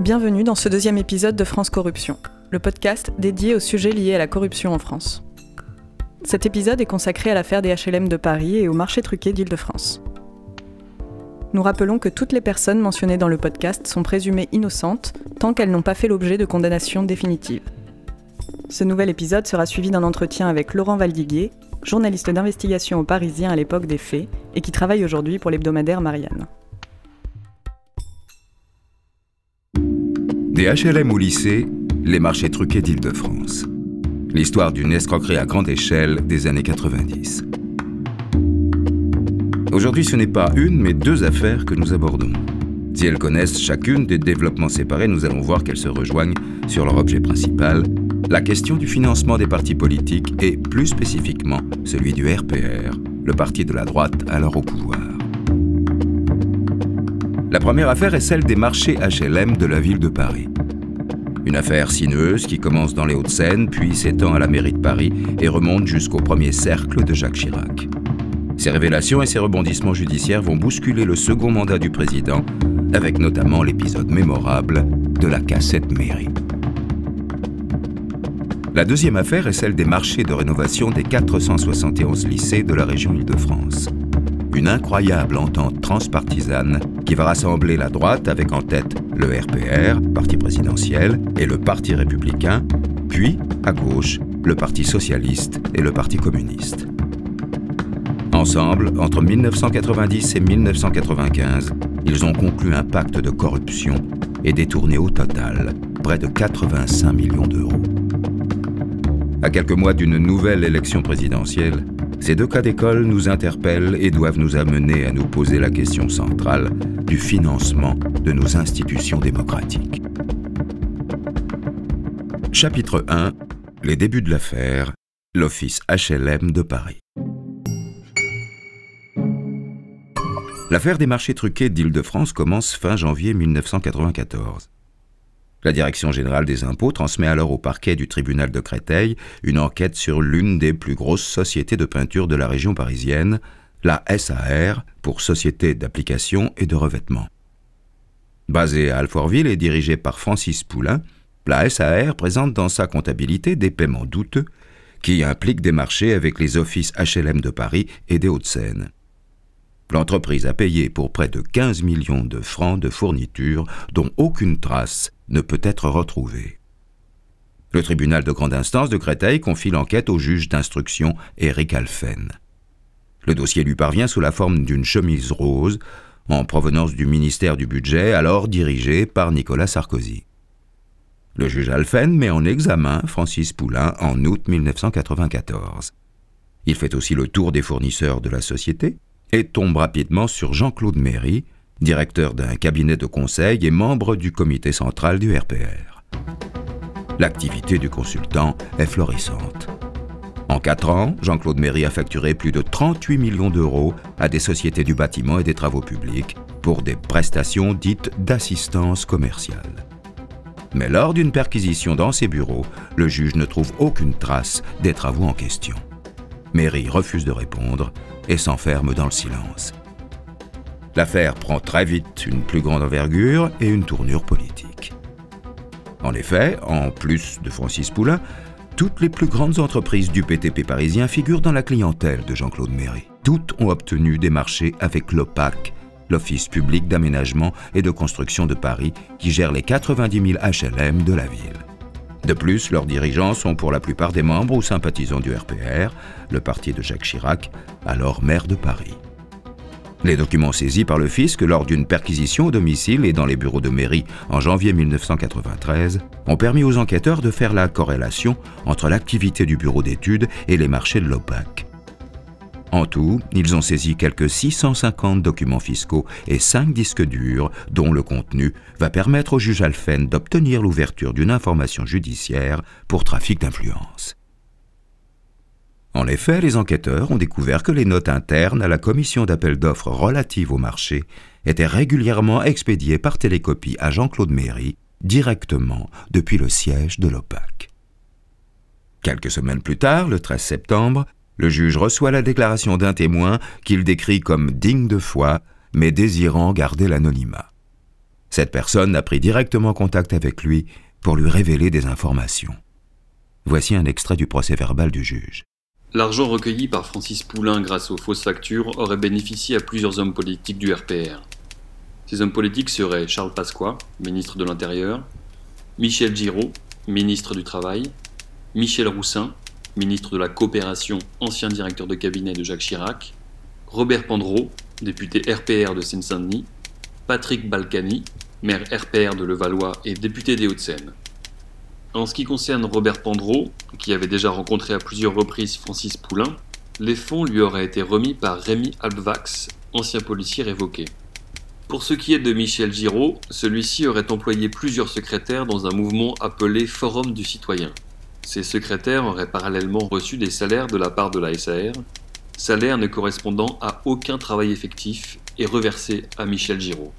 Bienvenue dans ce deuxième épisode de France Corruption, le podcast dédié aux sujets liés à la corruption en France. Cet épisode est consacré à l'affaire des HLM de Paris et au marché truqué d'Île-de-France. Nous rappelons que toutes les personnes mentionnées dans le podcast sont présumées innocentes tant qu'elles n'ont pas fait l'objet de condamnations définitives. Ce nouvel épisode sera suivi d'un entretien avec Laurent Valdiguier, journaliste d'investigation au Parisien à l'époque des faits et qui travaille aujourd'hui pour l'hebdomadaire Marianne. Des HLM au lycée, les marchés truqués d'Île-de-France. L'histoire d'une escroquerie à grande échelle des années 90. Aujourd'hui, ce n'est pas une, mais deux affaires que nous abordons. Si elles connaissent chacune des développements séparés, nous allons voir qu'elles se rejoignent sur leur objet principal, la question du financement des partis politiques et plus spécifiquement celui du RPR, le parti de la droite alors au pouvoir. La première affaire est celle des marchés HLM de la ville de Paris. Une affaire sinueuse qui commence dans les Hauts-de-Seine, puis s'étend à la mairie de Paris et remonte jusqu'au premier cercle de Jacques Chirac. Ces révélations et ces rebondissements judiciaires vont bousculer le second mandat du président, avec notamment l'épisode mémorable de la cassette mairie. La deuxième affaire est celle des marchés de rénovation des 471 lycées de la région Île-de-France. Une incroyable entente transpartisane qui va rassembler la droite avec en tête le RPR, parti présidentiel, et le Parti républicain, puis, à gauche, le Parti socialiste et le Parti communiste. Ensemble, entre 1990 et 1995, ils ont conclu un pacte de corruption et détourné au total près de 85 millions d'euros. À quelques mois d'une nouvelle élection présidentielle, ces deux cas d'école nous interpellent et doivent nous amener à nous poser la question centrale du financement de nos institutions démocratiques. Chapitre 1 Les débuts de l'affaire, l'Office HLM de Paris. L'affaire des marchés truqués d'Île-de-France commence fin janvier 1994. La Direction générale des impôts transmet alors au parquet du tribunal de Créteil une enquête sur l'une des plus grosses sociétés de peinture de la région parisienne, la SAR, pour Société d'application et de revêtement. Basée à Alfortville et dirigée par Francis Poulain, la SAR présente dans sa comptabilité des paiements douteux qui impliquent des marchés avec les offices HLM de Paris et des Hauts-de-Seine. L'entreprise a payé pour près de 15 millions de francs de fournitures dont aucune trace ne peut être retrouvée. Le tribunal de grande instance de Créteil confie l'enquête au juge d'instruction Éric Alphen. Le dossier lui parvient sous la forme d'une chemise rose, en provenance du ministère du Budget, alors dirigé par Nicolas Sarkozy. Le juge Alphen met en examen Francis Poulain en août 1994. Il fait aussi le tour des fournisseurs de la société, et tombe rapidement sur Jean-Claude Méry, directeur d'un cabinet de conseil et membre du comité central du RPR. L'activité du consultant est florissante. En quatre ans, Jean-Claude Méry a facturé plus de 38 millions d'euros à des sociétés du bâtiment et des travaux publics pour des prestations dites d'assistance commerciale. Mais lors d'une perquisition dans ses bureaux, le juge ne trouve aucune trace des travaux en question. Méry refuse de répondre et s'enferme dans le silence. L'affaire prend très vite une plus grande envergure et une tournure politique. En effet, en plus de Francis Poulain, toutes les plus grandes entreprises du PTP parisien figurent dans la clientèle de Jean-Claude Méry. Toutes ont obtenu des marchés avec l'OPAC, l'Office public d'aménagement et de construction de Paris, qui gère les 90 000 HLM de la ville. De plus, leurs dirigeants sont pour la plupart des membres ou sympathisants du RPR, le parti de Jacques Chirac, alors maire de Paris. Les documents saisis par le fisc lors d'une perquisition au domicile et dans les bureaux de mairie en janvier 1993 ont permis aux enquêteurs de faire la corrélation entre l'activité du bureau d'études et les marchés de l'OPAC. En tout, ils ont saisi quelques 650 documents fiscaux et 5 disques durs dont le contenu va permettre au juge Alphen d'obtenir l'ouverture d'une information judiciaire pour trafic d'influence. En effet, les enquêteurs ont découvert que les notes internes à la commission d'appel d'offres relative au marché étaient régulièrement expédiées par télécopie à Jean-Claude Méry directement depuis le siège de l'OPAC. Quelques semaines plus tard, le 13 septembre, le juge reçoit la déclaration d'un témoin qu'il décrit comme digne de foi, mais désirant garder l'anonymat. Cette personne a pris directement contact avec lui pour lui révéler des informations. Voici un extrait du procès verbal du juge. L'argent recueilli par Francis Poulain grâce aux fausses factures aurait bénéficié à plusieurs hommes politiques du RPR. Ces hommes politiques seraient Charles Pasqua, ministre de l'Intérieur, Michel Giraud, ministre du Travail, Michel Roussin, ministre de la Coopération, ancien directeur de cabinet de Jacques Chirac, Robert Pandreau, député RPR de Seine-Saint-Denis, Patrick Balkany, maire RPR de Levallois et député des Hauts-de-Seine. En ce qui concerne Robert Pandreau, qui avait déjà rencontré à plusieurs reprises Francis Poulain, les fonds lui auraient été remis par Rémi Albvax, ancien policier révoqué. Pour ce qui est de Michel Giraud, celui-ci aurait employé plusieurs secrétaires dans un mouvement appelé Forum du citoyen. Ces secrétaires auraient parallèlement reçu des salaires de la part de la SAR, salaires ne correspondant à aucun travail effectif et reversés à Michel Giraud.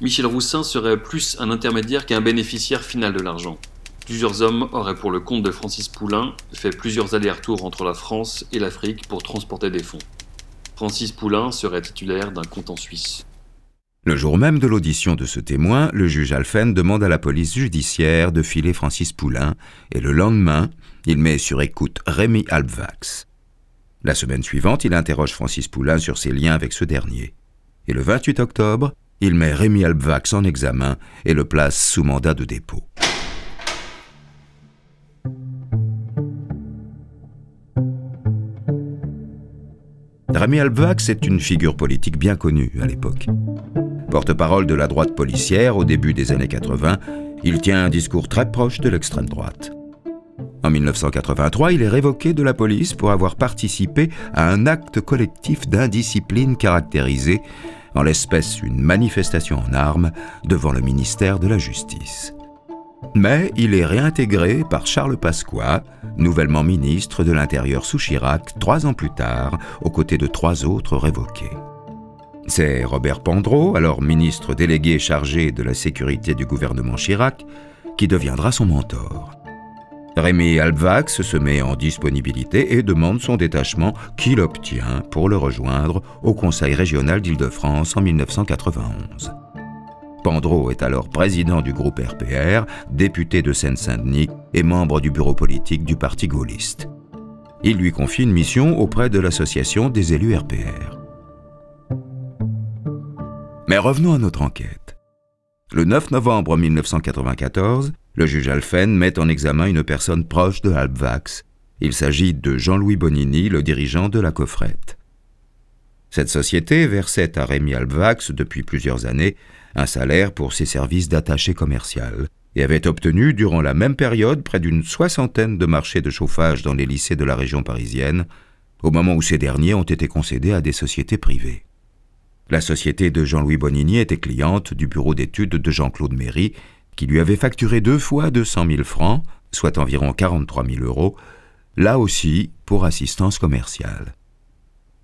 Michel Roussin serait plus un intermédiaire qu'un bénéficiaire final de l'argent. Plusieurs hommes auraient pour le compte de Francis Poulain fait plusieurs allers-retours entre la France et l'Afrique pour transporter des fonds. Francis Poulain serait titulaire d'un compte en Suisse. Le jour même de l'audition de ce témoin, le juge Alphen demande à la police judiciaire de filer Francis Poulain et le lendemain, il met sur écoute Rémi Albvax. La semaine suivante, il interroge Francis Poulain sur ses liens avec ce dernier. Et le 28 octobre, il met Rémi Albvax en examen et le place sous mandat de dépôt. Rémi Albvax est une figure politique bien connue à l'époque. Porte-parole de la droite policière au début des années 80, il tient un discours très proche de l'extrême droite. En 1983, il est révoqué de la police pour avoir participé à un acte collectif d'indiscipline caractérisé, en l'espèce une manifestation en armes, devant le ministère de la Justice. Mais il est réintégré par Charles Pasqua, nouvellement ministre de l'Intérieur sous Chirac, trois ans plus tard, aux côtés de trois autres révoqués. C'est Robert Pandreau, alors ministre délégué chargé de la sécurité du gouvernement Chirac, qui deviendra son mentor. Rémi Albvax se met en disponibilité et demande son détachement qu'il obtient pour le rejoindre au Conseil régional d'Île-de-France en 1991. Pandreau est alors président du groupe RPR, député de Seine-Saint-Denis et membre du bureau politique du Parti gaulliste. Il lui confie une mission auprès de l'association des élus RPR. Mais revenons à notre enquête. Le 9 novembre 1994, le juge Alphen met en examen une personne proche de Albvax. Il s'agit de Jean-Louis Bonini, le dirigeant de la coffrette. Cette société versait à Rémi Albvax depuis plusieurs années un salaire pour ses services d'attaché commercial et avait obtenu durant la même période près d'une soixantaine de marchés de chauffage dans les lycées de la région parisienne, au moment où ces derniers ont été concédés à des sociétés privées. La société de Jean-Louis Bonini était cliente du bureau d'études de Jean-Claude Méry, qui lui avait facturé deux fois 200 000 francs, soit environ 43 000 euros, là aussi pour assistance commerciale.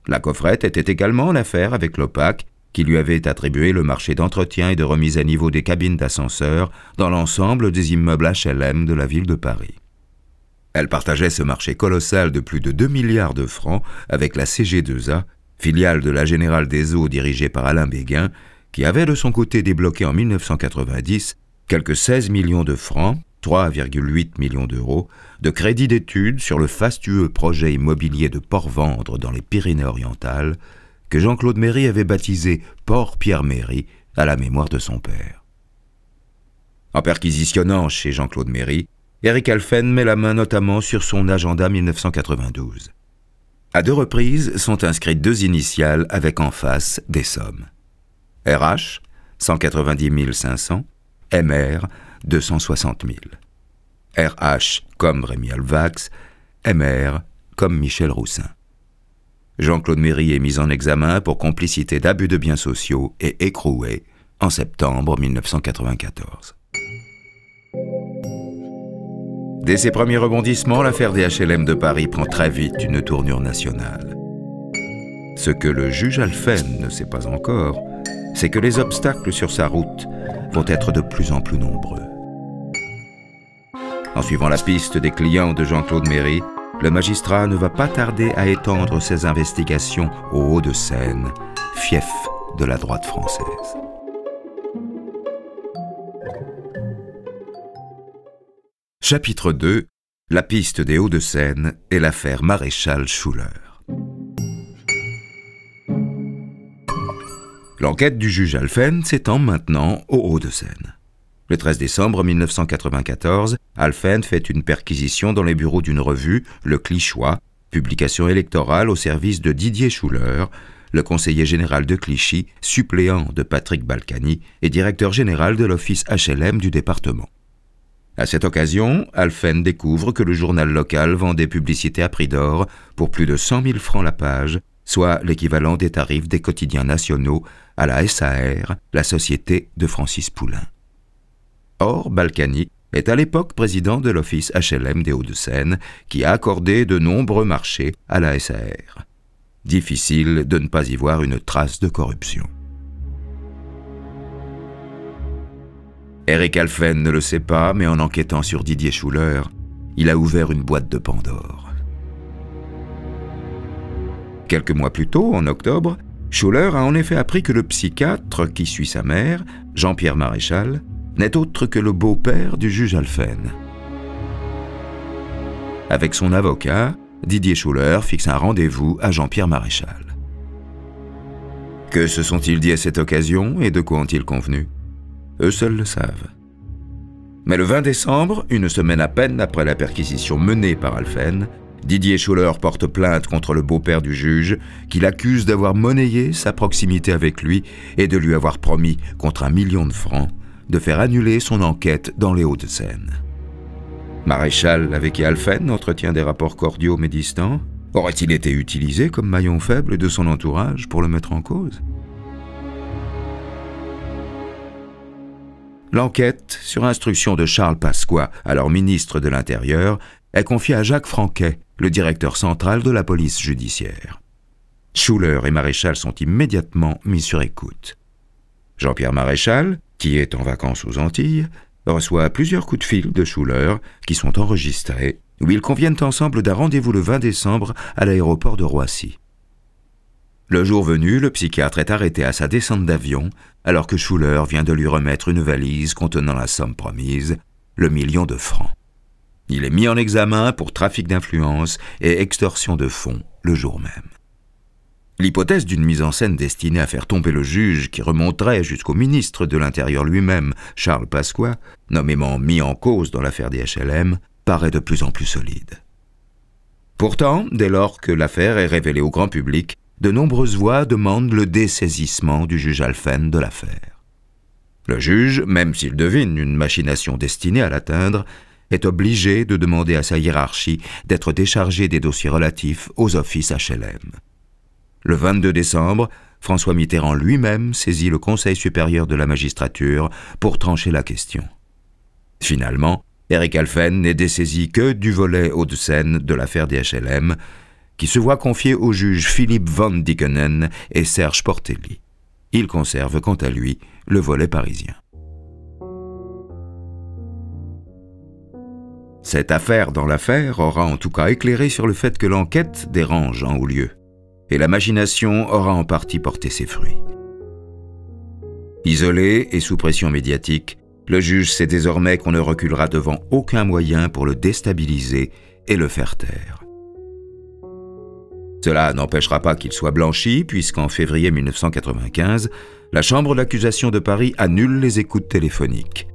La coffrette était également en affaire avec l'OPAC, qui lui avait attribué le marché d'entretien et de remise à niveau des cabines d'ascenseur dans l'ensemble des immeubles HLM de la ville de Paris. Elle partageait ce marché colossal de plus de 2 milliards de francs avec la CG2A, filiale de la Générale des Eaux dirigée par Alain Béguin, qui avait de son côté débloqué en 1990 quelques 16 millions de francs, 3,8 millions d'euros, de crédit d'études sur le fastueux projet immobilier de Port-Vendre dans les Pyrénées-Orientales, que Jean-Claude Méry avait baptisé Port Pierre-Méry à la mémoire de son père. En perquisitionnant chez Jean-Claude Méry, Eric Alphen met la main notamment sur son agenda 1992. À deux reprises sont inscrites deux initiales avec en face des sommes. RH 190 500, MR 260 000. RH comme Rémi Alvax, MR comme Michel Roussin. Jean-Claude Méry est mis en examen pour complicité d'abus de biens sociaux et écroué en septembre 1994. Dès ses premiers rebondissements, l'affaire des HLM de Paris prend très vite une tournure nationale. Ce que le juge Alphen ne sait pas encore, c'est que les obstacles sur sa route vont être de plus en plus nombreux. En suivant la piste des clients de Jean-Claude Méry, le magistrat ne va pas tarder à étendre ses investigations au Haut-de-Seine, fief de la droite française. Chapitre 2 La piste des Hauts-de-Seine et l'affaire Maréchal Schuller. L'enquête du juge Alphen s'étend maintenant aux Hauts-de-Seine. Le 13 décembre 1994, Alphen fait une perquisition dans les bureaux d'une revue, Le Clichois, publication électorale au service de Didier Schuller, le conseiller général de Clichy, suppléant de Patrick Balkany et directeur général de l'office HLM du département. À cette occasion, Alphen découvre que le journal local vend des publicités à prix d'or pour plus de 100 000 francs la page, soit l'équivalent des tarifs des quotidiens nationaux à la SAR, la société de Francis Poulain. Or, Balkany est à l'époque président de l'office HLM des Hauts-de-Seine, qui a accordé de nombreux marchés à la SAR. Difficile de ne pas y voir une trace de corruption. Eric Alphen ne le sait pas, mais en enquêtant sur Didier Schuller, il a ouvert une boîte de Pandore. Quelques mois plus tôt, en octobre, Schuller a en effet appris que le psychiatre qui suit sa mère, Jean-Pierre Maréchal, n'est autre que le beau-père du juge Alphen. Avec son avocat, Didier Schuller fixe un rendez-vous à Jean-Pierre Maréchal. Que se sont-ils dit à cette occasion et de quoi ont-ils convenu? Eux seuls le savent. Mais le 20 décembre, une semaine à peine après la perquisition menée par Alphen, Didier Schuller porte plainte contre le beau-père du juge, qui l'accuse d'avoir monnayé sa proximité avec lui et de lui avoir promis, contre un million de francs, de faire annuler son enquête dans les Hauts-de-Seine. Maréchal, avec qui Alphen entretient des rapports cordiaux mais distants, aurait-il été utilisé comme maillon faible de son entourage pour le mettre en cause? L'enquête, sur instruction de Charles Pasqua, alors ministre de l'Intérieur, est confiée à Jacques Franquet, le directeur central de la police judiciaire. Schuller et Maréchal sont immédiatement mis sur écoute. Jean-Pierre Maréchal, qui est en vacances aux Antilles, reçoit plusieurs coups de fil de Schuller qui sont enregistrés, où ils conviennent ensemble d'un rendez-vous le 20 décembre à l'aéroport de Roissy. Le jour venu, le psychiatre est arrêté à sa descente d'avion, alors que Schuller vient de lui remettre une valise contenant la somme promise, le million de francs. Il est mis en examen pour trafic d'influence et extorsion de fonds le jour même. L'hypothèse d'une mise en scène destinée à faire tomber le juge qui remonterait jusqu'au ministre de l'Intérieur lui-même, Charles Pasqua, nommément mis en cause dans l'affaire des HLM, paraît de plus en plus solide. Pourtant, dès lors que l'affaire est révélée au grand public, de nombreuses voix demandent le dessaisissement du juge Alphen de l'affaire. Le juge, même s'il devine une machination destinée à l'atteindre, est obligé de demander à sa hiérarchie d'être déchargé des dossiers relatifs aux offices HLM. Le 22 décembre, François Mitterrand lui-même saisit le Conseil supérieur de la magistrature pour trancher la question. Finalement, Eric Alphen n'est dessaisi que du volet Hauts-de-Seine de l'affaire des HLM, qui se voit confier aux juges Philippe Van Dickenen et Serge Portelli. Il conserve quant à lui le volet parisien. Cette affaire dans l'affaire aura en tout cas éclairé sur le fait que l'enquête dérange en haut lieu, et la machination aura en partie porté ses fruits. Isolé et sous pression médiatique, le juge sait désormais qu'on ne reculera devant aucun moyen pour le déstabiliser et le faire taire. Cela n'empêchera pas qu'il soit blanchi, puisqu'en février 1995, la Chambre d'accusation de Paris annule les écoutes téléphoniques.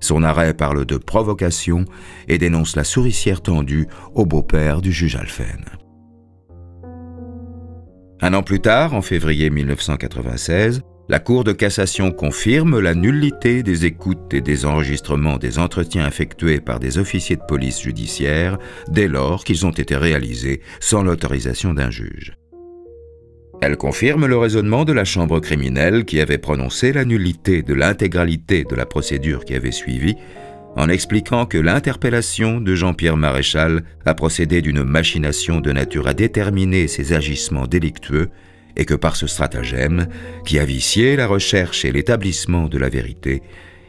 Son arrêt parle de provocation et dénonce la souricière tendue au beau-père du juge Alphen. Un an plus tard, en février 1996, la Cour de cassation confirme la nullité des écoutes et des enregistrements des entretiens effectués par des officiers de police judiciaire dès lors qu'ils ont été réalisés sans l'autorisation d'un juge. Elle confirme le raisonnement de la Chambre criminelle qui avait prononcé la nullité de l'intégralité de la procédure qui avait suivi en expliquant que l'interpellation de Jean-Pierre Maréchal a procédé d'une machination de nature à déterminer ses agissements délictueux et que par ce stratagème, qui a vicié la recherche et l'établissement de la vérité,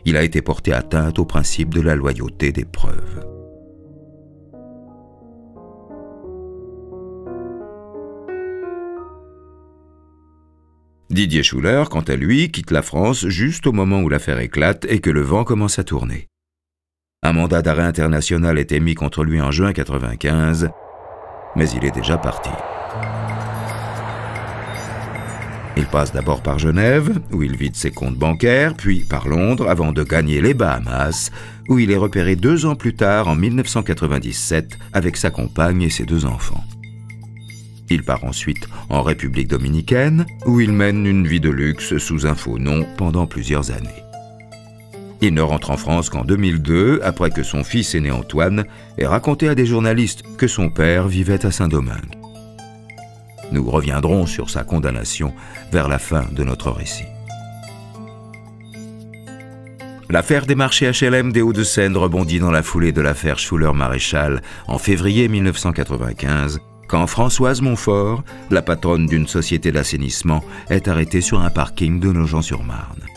il a été porté atteinte au principe de la loyauté des preuves. Didier Schuller, quant à lui, quitte la France juste au moment où l'affaire éclate et que le vent commence à tourner. Un mandat d'arrêt international est émis contre lui en juin 1995, mais il est déjà parti. Il passe d'abord par Genève, où il vide ses comptes bancaires, puis par Londres, avant de gagner les Bahamas, où il est repéré deux ans plus tard, en 1997, avec sa compagne et ses deux enfants. Il part ensuite en République dominicaine, où il mène une vie de luxe sous un faux nom pendant plusieurs années. Il ne rentre en France qu'en 2002, après que son fils aîné Antoine ait raconté à des journalistes que son père vivait à Saint-Domingue. Nous reviendrons sur sa condamnation vers la fin de notre récit. L'affaire des marchés HLM des Hauts-de-Seine rebondit dans la foulée de l'affaire Schuller-Maréchal en février 1995 quand Françoise Montfort, la patronne d'une société d'assainissement, est arrêtée sur un parking de Nogent-sur-Marne.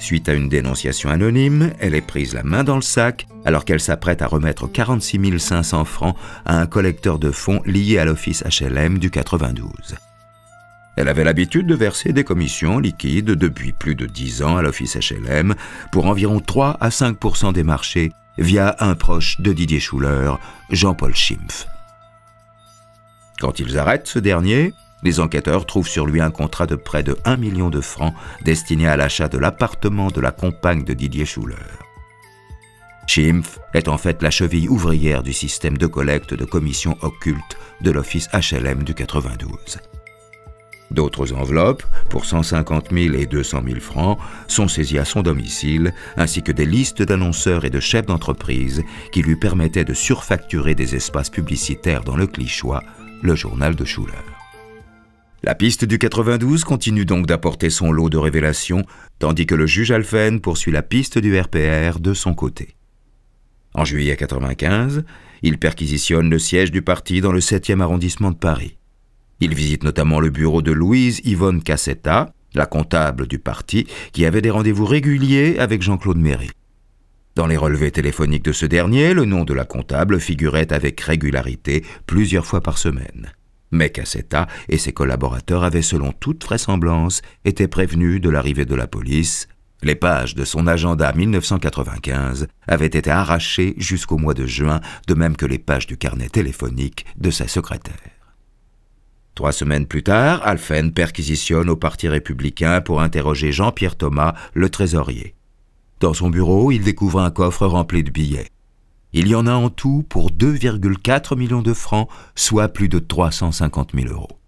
Suite à une dénonciation anonyme, elle est prise la main dans le sac alors qu'elle s'apprête à remettre 46 500 francs à un collecteur de fonds lié à l'office HLM du 92. Elle avait l'habitude de verser des commissions liquides depuis plus de 10 ans à l'office HLM pour environ 3 à 5% des marchés via un proche de Didier Schuller, Jean-Paul Schimpf. Quand ils arrêtent ce dernier, les enquêteurs trouvent sur lui un contrat de près de 1 million de francs destiné à l'achat de l'appartement de la compagne de Didier Schuller. Schimpf est en fait la cheville ouvrière du système de collecte de commissions occultes de l'office HLM du 92. D'autres enveloppes, pour 150 000 et 200 000 francs, sont saisies à son domicile, ainsi que des listes d'annonceurs et de chefs d'entreprise qui lui permettaient de surfacturer des espaces publicitaires dans le Clichois le journal de Schuller. La piste du 92 continue donc d'apporter son lot de révélations, tandis que le juge Alphen poursuit la piste du RPR de son côté. En juillet 95, il perquisitionne le siège du parti dans le 7e arrondissement de Paris. Il visite notamment le bureau de Louise Yvonne Cassetta, la comptable du parti, qui avait des rendez-vous réguliers avec Jean-Claude Méry. Dans les relevés téléphoniques de ce dernier, le nom de la comptable figurait avec régularité plusieurs fois par semaine. Mais Cassetta et ses collaborateurs avaient selon toute vraisemblance été prévenus de l'arrivée de la police. Les pages de son agenda 1995 avaient été arrachées jusqu'au mois de juin, de même que les pages du carnet téléphonique de sa secrétaire. Trois semaines plus tard, Alphen perquisitionne au Parti républicain pour interroger Jean-Pierre Thomas, le trésorier. Dans son bureau, il découvre un coffre rempli de billets. Il y en a en tout pour 2,4 millions de francs, soit plus de 350 000 euros.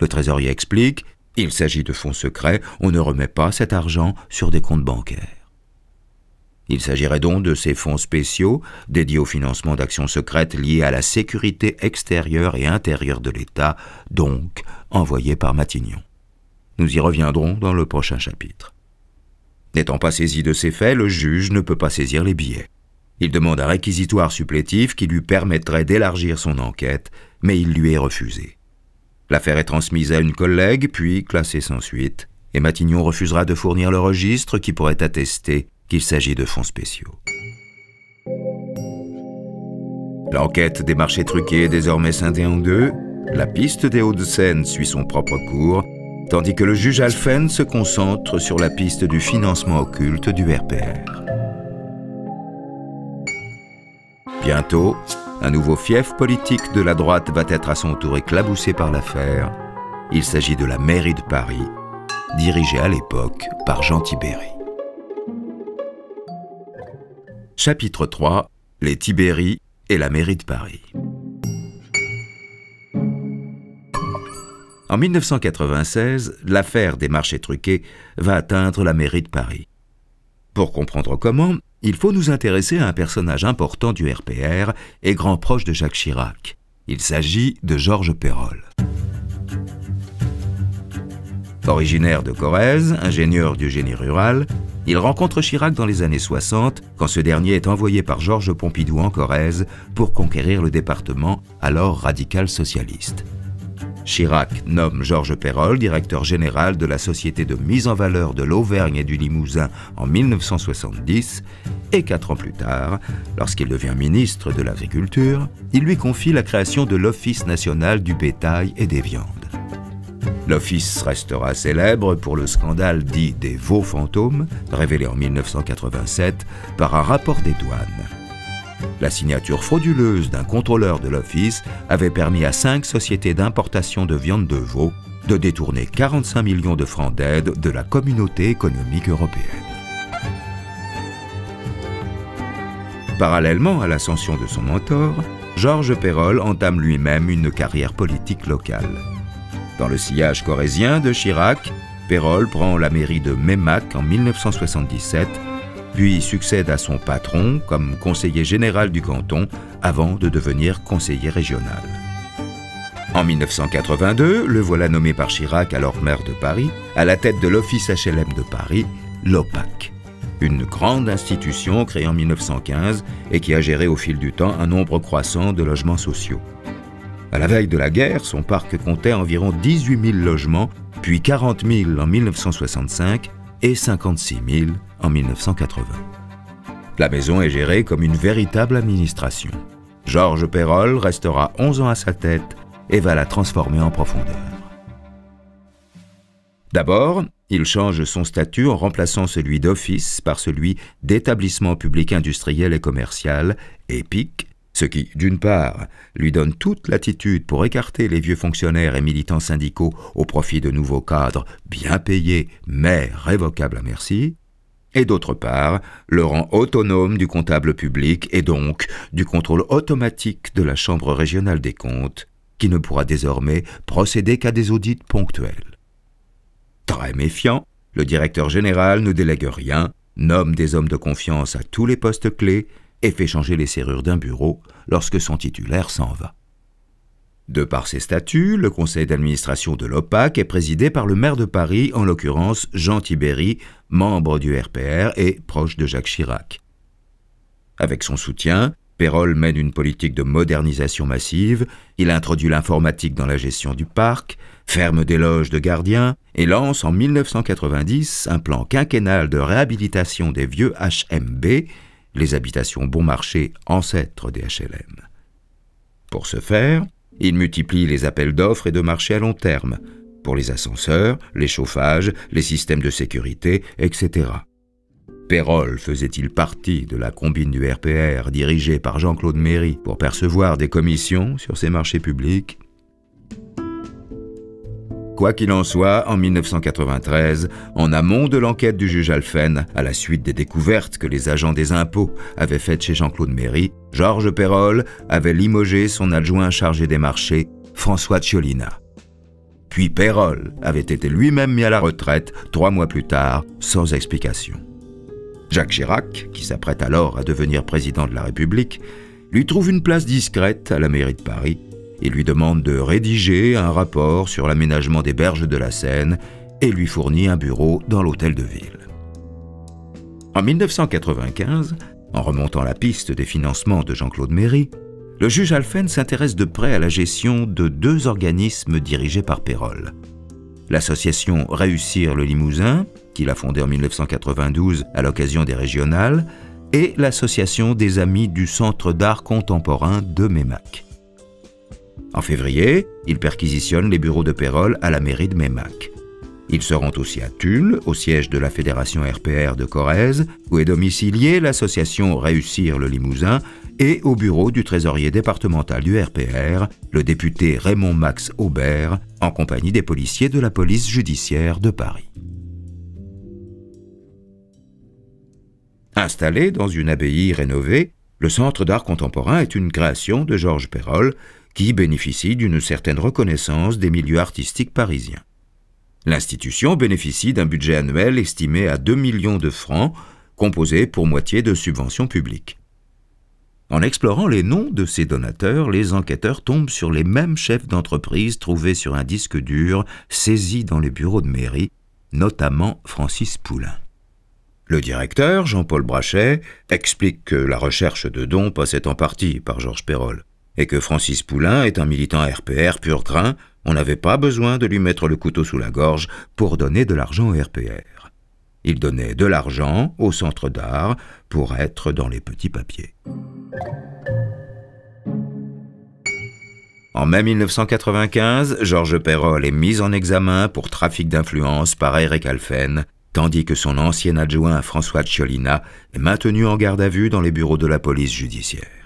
Le trésorier explique il s'agit de fonds secrets, on ne remet pas cet argent sur des comptes bancaires. Il s'agirait donc de ces fonds spéciaux dédiés au financement d'actions secrètes liées à la sécurité extérieure et intérieure de l'État, donc envoyés par Matignon. Nous y reviendrons dans le prochain chapitre. N'étant pas saisi de ces faits, le juge ne peut pas saisir les billets. Il demande un réquisitoire supplétif qui lui permettrait d'élargir son enquête, mais il lui est refusé. L'affaire est transmise à une collègue, puis classée sans suite, et Matignon refusera de fournir le registre qui pourrait attester qu'il s'agit de fonds spéciaux. L'enquête des marchés truqués est désormais scindée en deux. La piste des Hauts-de-Seine suit son propre cours, tandis que le juge Alphen se concentre sur la piste du financement occulte du RPR. Bientôt, un nouveau fief politique de la droite va être à son tour éclaboussé par l'affaire. Il s'agit de la mairie de Paris, dirigée à l'époque par Jean Tibéry. Chapitre 3 Les Tibéry et la mairie de Paris. En 1996, l'affaire des marchés truqués va atteindre la mairie de Paris. Pour comprendre comment, il faut nous intéresser à un personnage important du RPR et grand proche de Jacques Chirac. Il s'agit de Georges Perrol. Originaire de Corrèze, ingénieur du génie rural, il rencontre Chirac dans les années 60 quand ce dernier est envoyé par Georges Pompidou en Corrèze pour conquérir le département alors radical socialiste. Chirac nomme Georges Perrol directeur général de la Société de mise en valeur de l'Auvergne et du Limousin en 1970, et quatre ans plus tard, lorsqu'il devient ministre de l'Agriculture, il lui confie la création de l'Office national du bétail et des viandes. L'office restera célèbre pour le scandale dit des veaux fantômes, révélé en 1987 par un rapport des douanes. La signature frauduleuse d'un contrôleur de l'office avait permis à cinq sociétés d'importation de viande de veau de détourner 45 millions de francs d'aide de la communauté économique européenne. Parallèlement à l'ascension de son mentor, Georges Perrol entame lui-même une carrière politique locale. Dans le sillage corésien de Chirac, Perrol prend la mairie de Mémac en 1977, puis succède à son patron comme conseiller général du canton avant de devenir conseiller régional. En 1982, le voilà nommé par Chirac, alors maire de Paris, à la tête de l'Office HLM de Paris, l'OPAC, une grande institution créée en 1915 et qui a géré au fil du temps un nombre croissant de logements sociaux. À la veille de la guerre, son parc comptait environ 18 000 logements, puis 40 000 en 1965 et 56 000 en 1980. La maison est gérée comme une véritable administration. Georges Perrol restera 11 ans à sa tête et va la transformer en profondeur. D'abord, il change son statut en remplaçant celui d'office par celui d'établissement public industriel et commercial, EPIC, ce qui, d'une part, lui donne toute latitude pour écarter les vieux fonctionnaires et militants syndicaux au profit de nouveaux cadres bien payés mais révocables à merci, et d'autre part, le rend autonome du comptable public et donc du contrôle automatique de la Chambre régionale des comptes, qui ne pourra désormais procéder qu'à des audits ponctuels. Très méfiant, le directeur général ne délègue rien, nomme des hommes de confiance à tous les postes clés et fait changer les serrures d'un bureau lorsque son titulaire s'en va. De par ses statuts, le conseil d'administration de l'OPAC est présidé par le maire de Paris, en l'occurrence Jean Tibéry, membre du RPR et proche de Jacques Chirac. Avec son soutien, Perrol mène une politique de modernisation massive, il introduit l'informatique dans la gestion du parc, ferme des loges de gardiens et lance en 1990 un plan quinquennal de réhabilitation des vieux HMB les habitations bon marché ancêtres des HLM. Pour ce faire, il multiplie les appels d'offres et de marché à long terme, pour les ascenseurs, les chauffages, les systèmes de sécurité, etc. Pérol faisait-il partie de la combine du RPR dirigée par Jean-Claude Méry pour percevoir des commissions sur ces marchés publics? Quoi qu'il en soit, en 1993, en amont de l'enquête du juge Alphen, à la suite des découvertes que les agents des impôts avaient faites chez Jean-Claude Méry, Georges Perrol avait limogé son adjoint chargé des marchés, François Ciolina. Puis Perrol avait été lui-même mis à la retraite trois mois plus tard, sans explication. Jacques Chirac, qui s'apprête alors à devenir président de la République, lui trouve une place discrète à la mairie de Paris il lui demande de rédiger un rapport sur l'aménagement des berges de la Seine et lui fournit un bureau dans l'hôtel de ville. En 1995, en remontant la piste des financements de Jean-Claude Méry, le juge Alphen s'intéresse de près à la gestion de deux organismes dirigés par Pérol. L'association Réussir le Limousin, qu'il a fondée en 1992 à l'occasion des régionales, et l'association des Amis du Centre d'art contemporain de Mémac. En février, il perquisitionne les bureaux de Pérol à la mairie de Mémac. Il se rend aussi à Tulle, au siège de la fédération RPR de Corrèze, où est domiciliée l'association Réussir le Limousin, et au bureau du trésorier départemental du RPR, le député Raymond Max Aubert, en compagnie des policiers de la police judiciaire de Paris. Installé dans une abbaye rénovée, le Centre d'art contemporain est une création de Georges Perrol, qui bénéficie d'une certaine reconnaissance des milieux artistiques parisiens. L'institution bénéficie d'un budget annuel estimé à 2 millions de francs, composé pour moitié de subventions publiques. En explorant les noms de ces donateurs, les enquêteurs tombent sur les mêmes chefs d'entreprise trouvés sur un disque dur saisi dans les bureaux de mairie, notamment Francis Poulain. Le directeur, Jean-Paul Brachet, explique que la recherche de dons passait en partie par Georges Perrol et que Francis Poulain est un militant RPR pur grain, on n'avait pas besoin de lui mettre le couteau sous la gorge pour donner de l'argent au RPR. Il donnait de l'argent au centre d'art pour être dans les petits papiers. En mai 1995, Georges Perrol est mis en examen pour trafic d'influence par Eric Alphen, tandis que son ancien adjoint François Tcholina est maintenu en garde à vue dans les bureaux de la police judiciaire.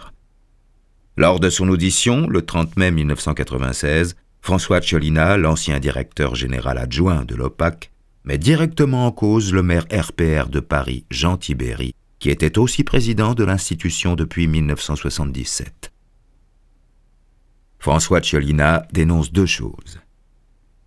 Lors de son audition, le 30 mai 1996, François Tcholina, l'ancien directeur général adjoint de l'OPAC, met directement en cause le maire RPR de Paris, Jean Tibéry, qui était aussi président de l'institution depuis 1977. François Tcholina dénonce deux choses.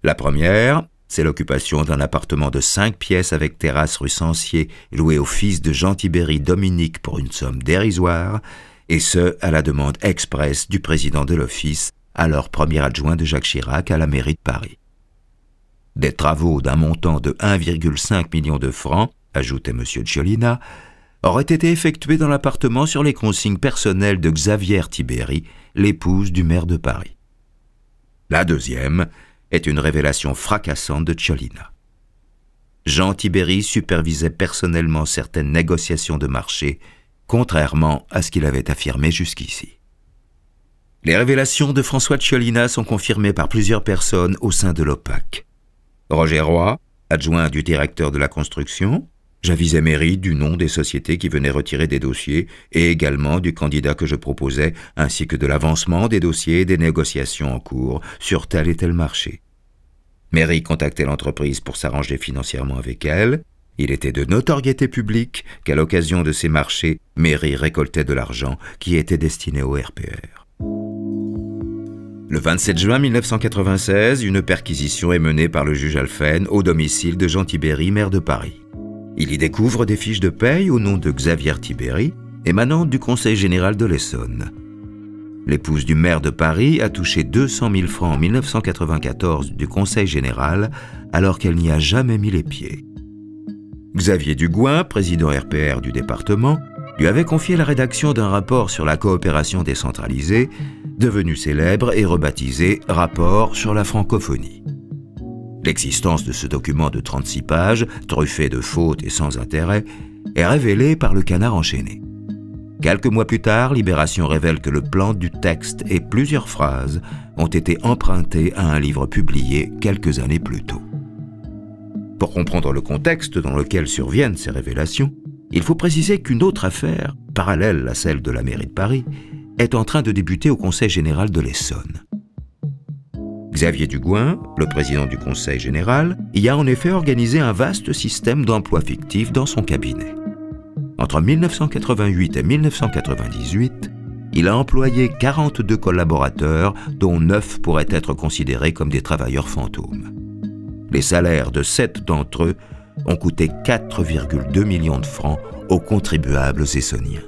La première, c'est l'occupation d'un appartement de cinq pièces avec terrasse rue Sancier, loué au fils de Jean Tibéry Dominique pour une somme dérisoire, et ce, à la demande expresse du président de l'office, alors premier adjoint de Jacques Chirac à la mairie de Paris. Des travaux d'un montant de 1,5 million de francs, ajoutait M. Tcholina, auraient été effectués dans l'appartement sur les consignes personnelles de Xavier Tibéry, l'épouse du maire de Paris. La deuxième est une révélation fracassante de Tcholina. Jean Tibéry supervisait personnellement certaines négociations de marché, contrairement à ce qu'il avait affirmé jusqu'ici. Les révélations de François Tcholina sont confirmées par plusieurs personnes au sein de l'OPAC. Roger Roy, adjoint du directeur de la construction, J'avisais mairie du nom des sociétés qui venaient retirer des dossiers et également du candidat que je proposais, ainsi que de l'avancement des dossiers et des négociations en cours sur tel et tel marché. Mairie contactait l'entreprise pour s'arranger financièrement avec elle. Il était de notoriété publique qu'à l'occasion de ces marchés, Mairie récoltait de l'argent qui était destiné au RPR. Le 27 juin 1996, une perquisition est menée par le juge Alphen au domicile de Jean Tibéry, maire de Paris. Il y découvre des fiches de paye au nom de Xavier Tibéry, émanant du Conseil général de l'Essonne. L'épouse du maire de Paris a touché 200 000 francs en 1994 du Conseil général, alors qu'elle n'y a jamais mis les pieds. Xavier Dugouin, président RPR du département, lui avait confié la rédaction d'un rapport sur la coopération décentralisée, devenu célèbre et rebaptisé Rapport sur la francophonie. L'existence de ce document de 36 pages, truffé de fautes et sans intérêt, est révélée par le canard enchaîné. Quelques mois plus tard, Libération révèle que le plan du texte et plusieurs phrases ont été empruntés à un livre publié quelques années plus tôt. Pour comprendre le contexte dans lequel surviennent ces révélations, il faut préciser qu'une autre affaire, parallèle à celle de la mairie de Paris, est en train de débuter au Conseil général de l'Essonne. Xavier Dugouin, le président du Conseil général, y a en effet organisé un vaste système d'emplois fictifs dans son cabinet. Entre 1988 et 1998, il a employé 42 collaborateurs, dont 9 pourraient être considérés comme des travailleurs fantômes. Les salaires de 7 d'entre eux ont coûté 4,2 millions de francs aux contribuables essoniens.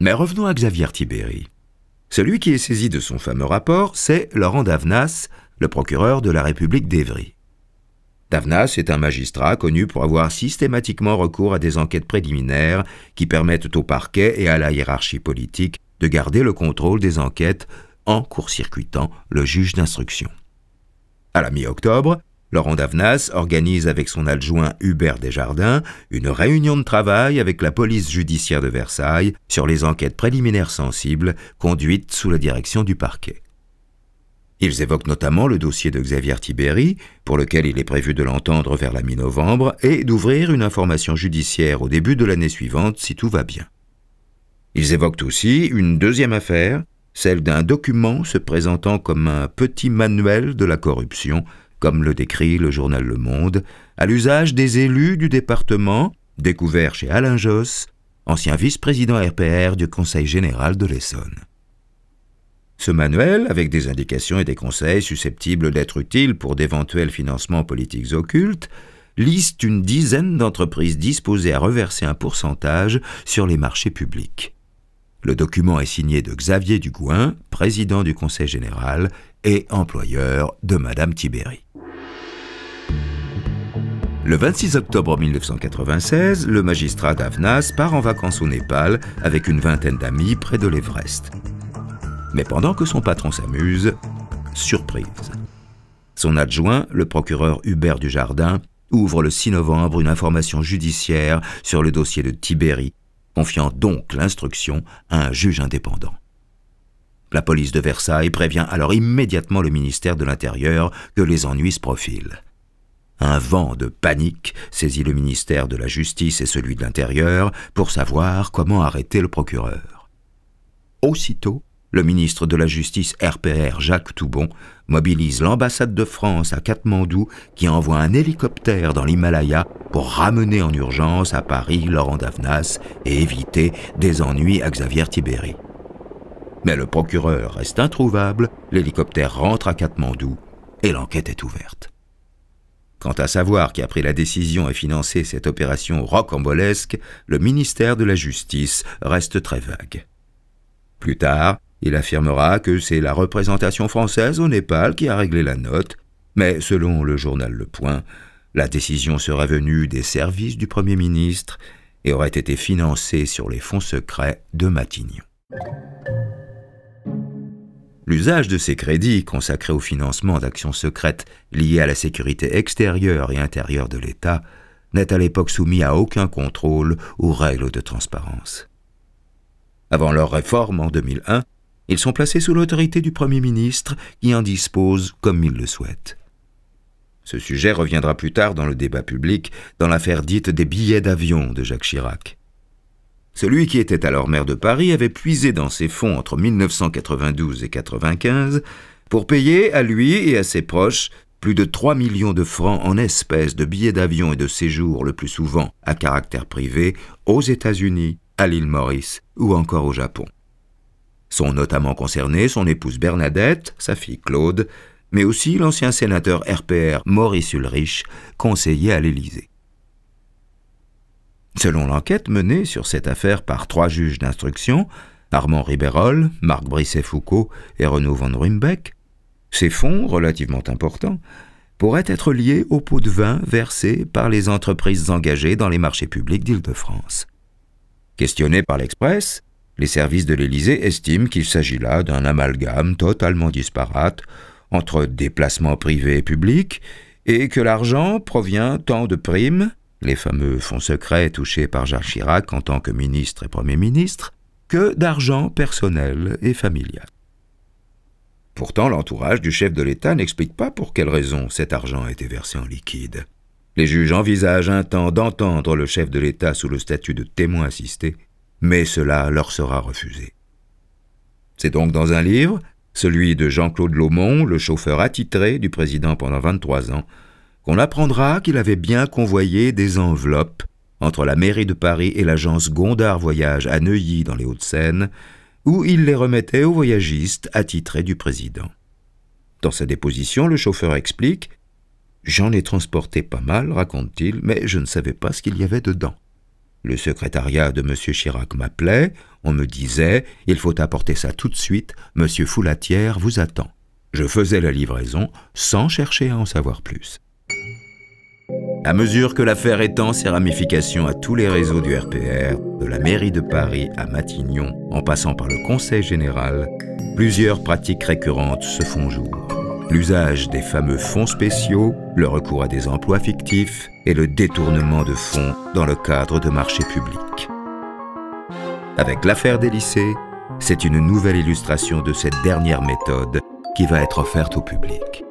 Mais revenons à Xavier Tibéry. Celui qui est saisi de son fameux rapport, c'est Laurent Davnas, le procureur de la République d'Evry. Davnas est un magistrat connu pour avoir systématiquement recours à des enquêtes préliminaires qui permettent au parquet et à la hiérarchie politique de garder le contrôle des enquêtes en court-circuitant le juge d'instruction. À la mi-octobre, Laurent Davnas organise avec son adjoint Hubert Desjardins une réunion de travail avec la police judiciaire de Versailles sur les enquêtes préliminaires sensibles conduites sous la direction du parquet. Ils évoquent notamment le dossier de Xavier Tibéry, pour lequel il est prévu de l'entendre vers la mi-novembre, et d'ouvrir une information judiciaire au début de l'année suivante si tout va bien. Ils évoquent aussi une deuxième affaire, celle d'un document se présentant comme un petit manuel de la corruption comme le décrit le journal Le Monde, à l'usage des élus du département, découvert chez Alain Josse, ancien vice-président RPR du Conseil général de l'Essonne. Ce manuel, avec des indications et des conseils susceptibles d'être utiles pour d'éventuels financements politiques occultes, liste une dizaine d'entreprises disposées à reverser un pourcentage sur les marchés publics. Le document est signé de Xavier Dugouin, président du Conseil général et employeur de Madame Tibéry. Le 26 octobre 1996, le magistrat Davnas part en vacances au Népal avec une vingtaine d'amis près de l'Everest. Mais pendant que son patron s'amuse, surprise. Son adjoint, le procureur Hubert Dujardin, ouvre le 6 novembre une information judiciaire sur le dossier de Tibéry, confiant donc l'instruction à un juge indépendant. La police de Versailles prévient alors immédiatement le ministère de l'Intérieur que les ennuis se profilent. Un vent de panique saisit le ministère de la Justice et celui de l'Intérieur pour savoir comment arrêter le procureur. Aussitôt, le ministre de la Justice RPR Jacques Toubon mobilise l'ambassade de France à Katmandou qui envoie un hélicoptère dans l'Himalaya pour ramener en urgence à Paris Laurent Davnas et éviter des ennuis à Xavier Tibéry. Mais le procureur reste introuvable, l'hélicoptère rentre à Katmandou et l'enquête est ouverte. Quant à savoir qui a pris la décision et financé cette opération rocambolesque, le ministère de la Justice reste très vague. Plus tard, il affirmera que c'est la représentation française au Népal qui a réglé la note, mais selon le journal Le Point, la décision serait venue des services du Premier ministre et aurait été financée sur les fonds secrets de Matignon. L'usage de ces crédits consacrés au financement d'actions secrètes liées à la sécurité extérieure et intérieure de l'État n'est à l'époque soumis à aucun contrôle ou règles de transparence. Avant leur réforme en 2001, ils sont placés sous l'autorité du Premier ministre qui en dispose comme il le souhaite. Ce sujet reviendra plus tard dans le débat public dans l'affaire dite des billets d'avion de Jacques Chirac. Celui qui était alors maire de Paris avait puisé dans ses fonds entre 1992 et 1995 pour payer à lui et à ses proches plus de 3 millions de francs en espèces de billets d'avion et de séjour le plus souvent à caractère privé aux États-Unis, à l'île Maurice ou encore au Japon. Sont notamment concernés son épouse Bernadette, sa fille Claude, mais aussi l'ancien sénateur RPR Maurice Ulrich, conseiller à l'Élysée. Selon l'enquête menée sur cette affaire par trois juges d'instruction, Armand Ribérol, Marc Brisset-Foucault et Renaud von Rumbeck, ces fonds, relativement importants, pourraient être liés aux pots de vin versés par les entreprises engagées dans les marchés publics d'Île-de-France. Questionnés par l'Express, les services de l'Élysée estiment qu'il s'agit là d'un amalgame totalement disparate entre des placements privés et publics et que l'argent provient tant de primes, les fameux fonds secrets touchés par Jacques Chirac en tant que ministre et Premier ministre, que d'argent personnel et familial. Pourtant, l'entourage du chef de l'État n'explique pas pour quelle raison cet argent a été versé en liquide. Les juges envisagent un temps d'entendre le chef de l'État sous le statut de témoin assisté, mais cela leur sera refusé. C'est donc dans un livre, celui de Jean-Claude Laumont, le chauffeur attitré du président pendant 23 ans, qu'on apprendra qu'il avait bien convoyé des enveloppes entre la mairie de Paris et l'agence Gondard Voyage à Neuilly dans les Hauts-de-Seine, où il les remettait aux voyagistes attitrés du président. Dans sa déposition, le chauffeur explique J'en ai transporté pas mal, raconte-t-il, mais je ne savais pas ce qu'il y avait dedans. Le secrétariat de M. Chirac m'appelait, on me disait Il faut apporter ça tout de suite, M. Foulatière vous attend. Je faisais la livraison sans chercher à en savoir plus. À mesure que l'affaire étend ses ramifications à tous les réseaux du RPR, de la mairie de Paris à Matignon, en passant par le Conseil général, plusieurs pratiques récurrentes se font jour l'usage des fameux fonds spéciaux, le recours à des emplois fictifs et le détournement de fonds dans le cadre de marchés publics. Avec l'affaire des lycées, c'est une nouvelle illustration de cette dernière méthode qui va être offerte au public.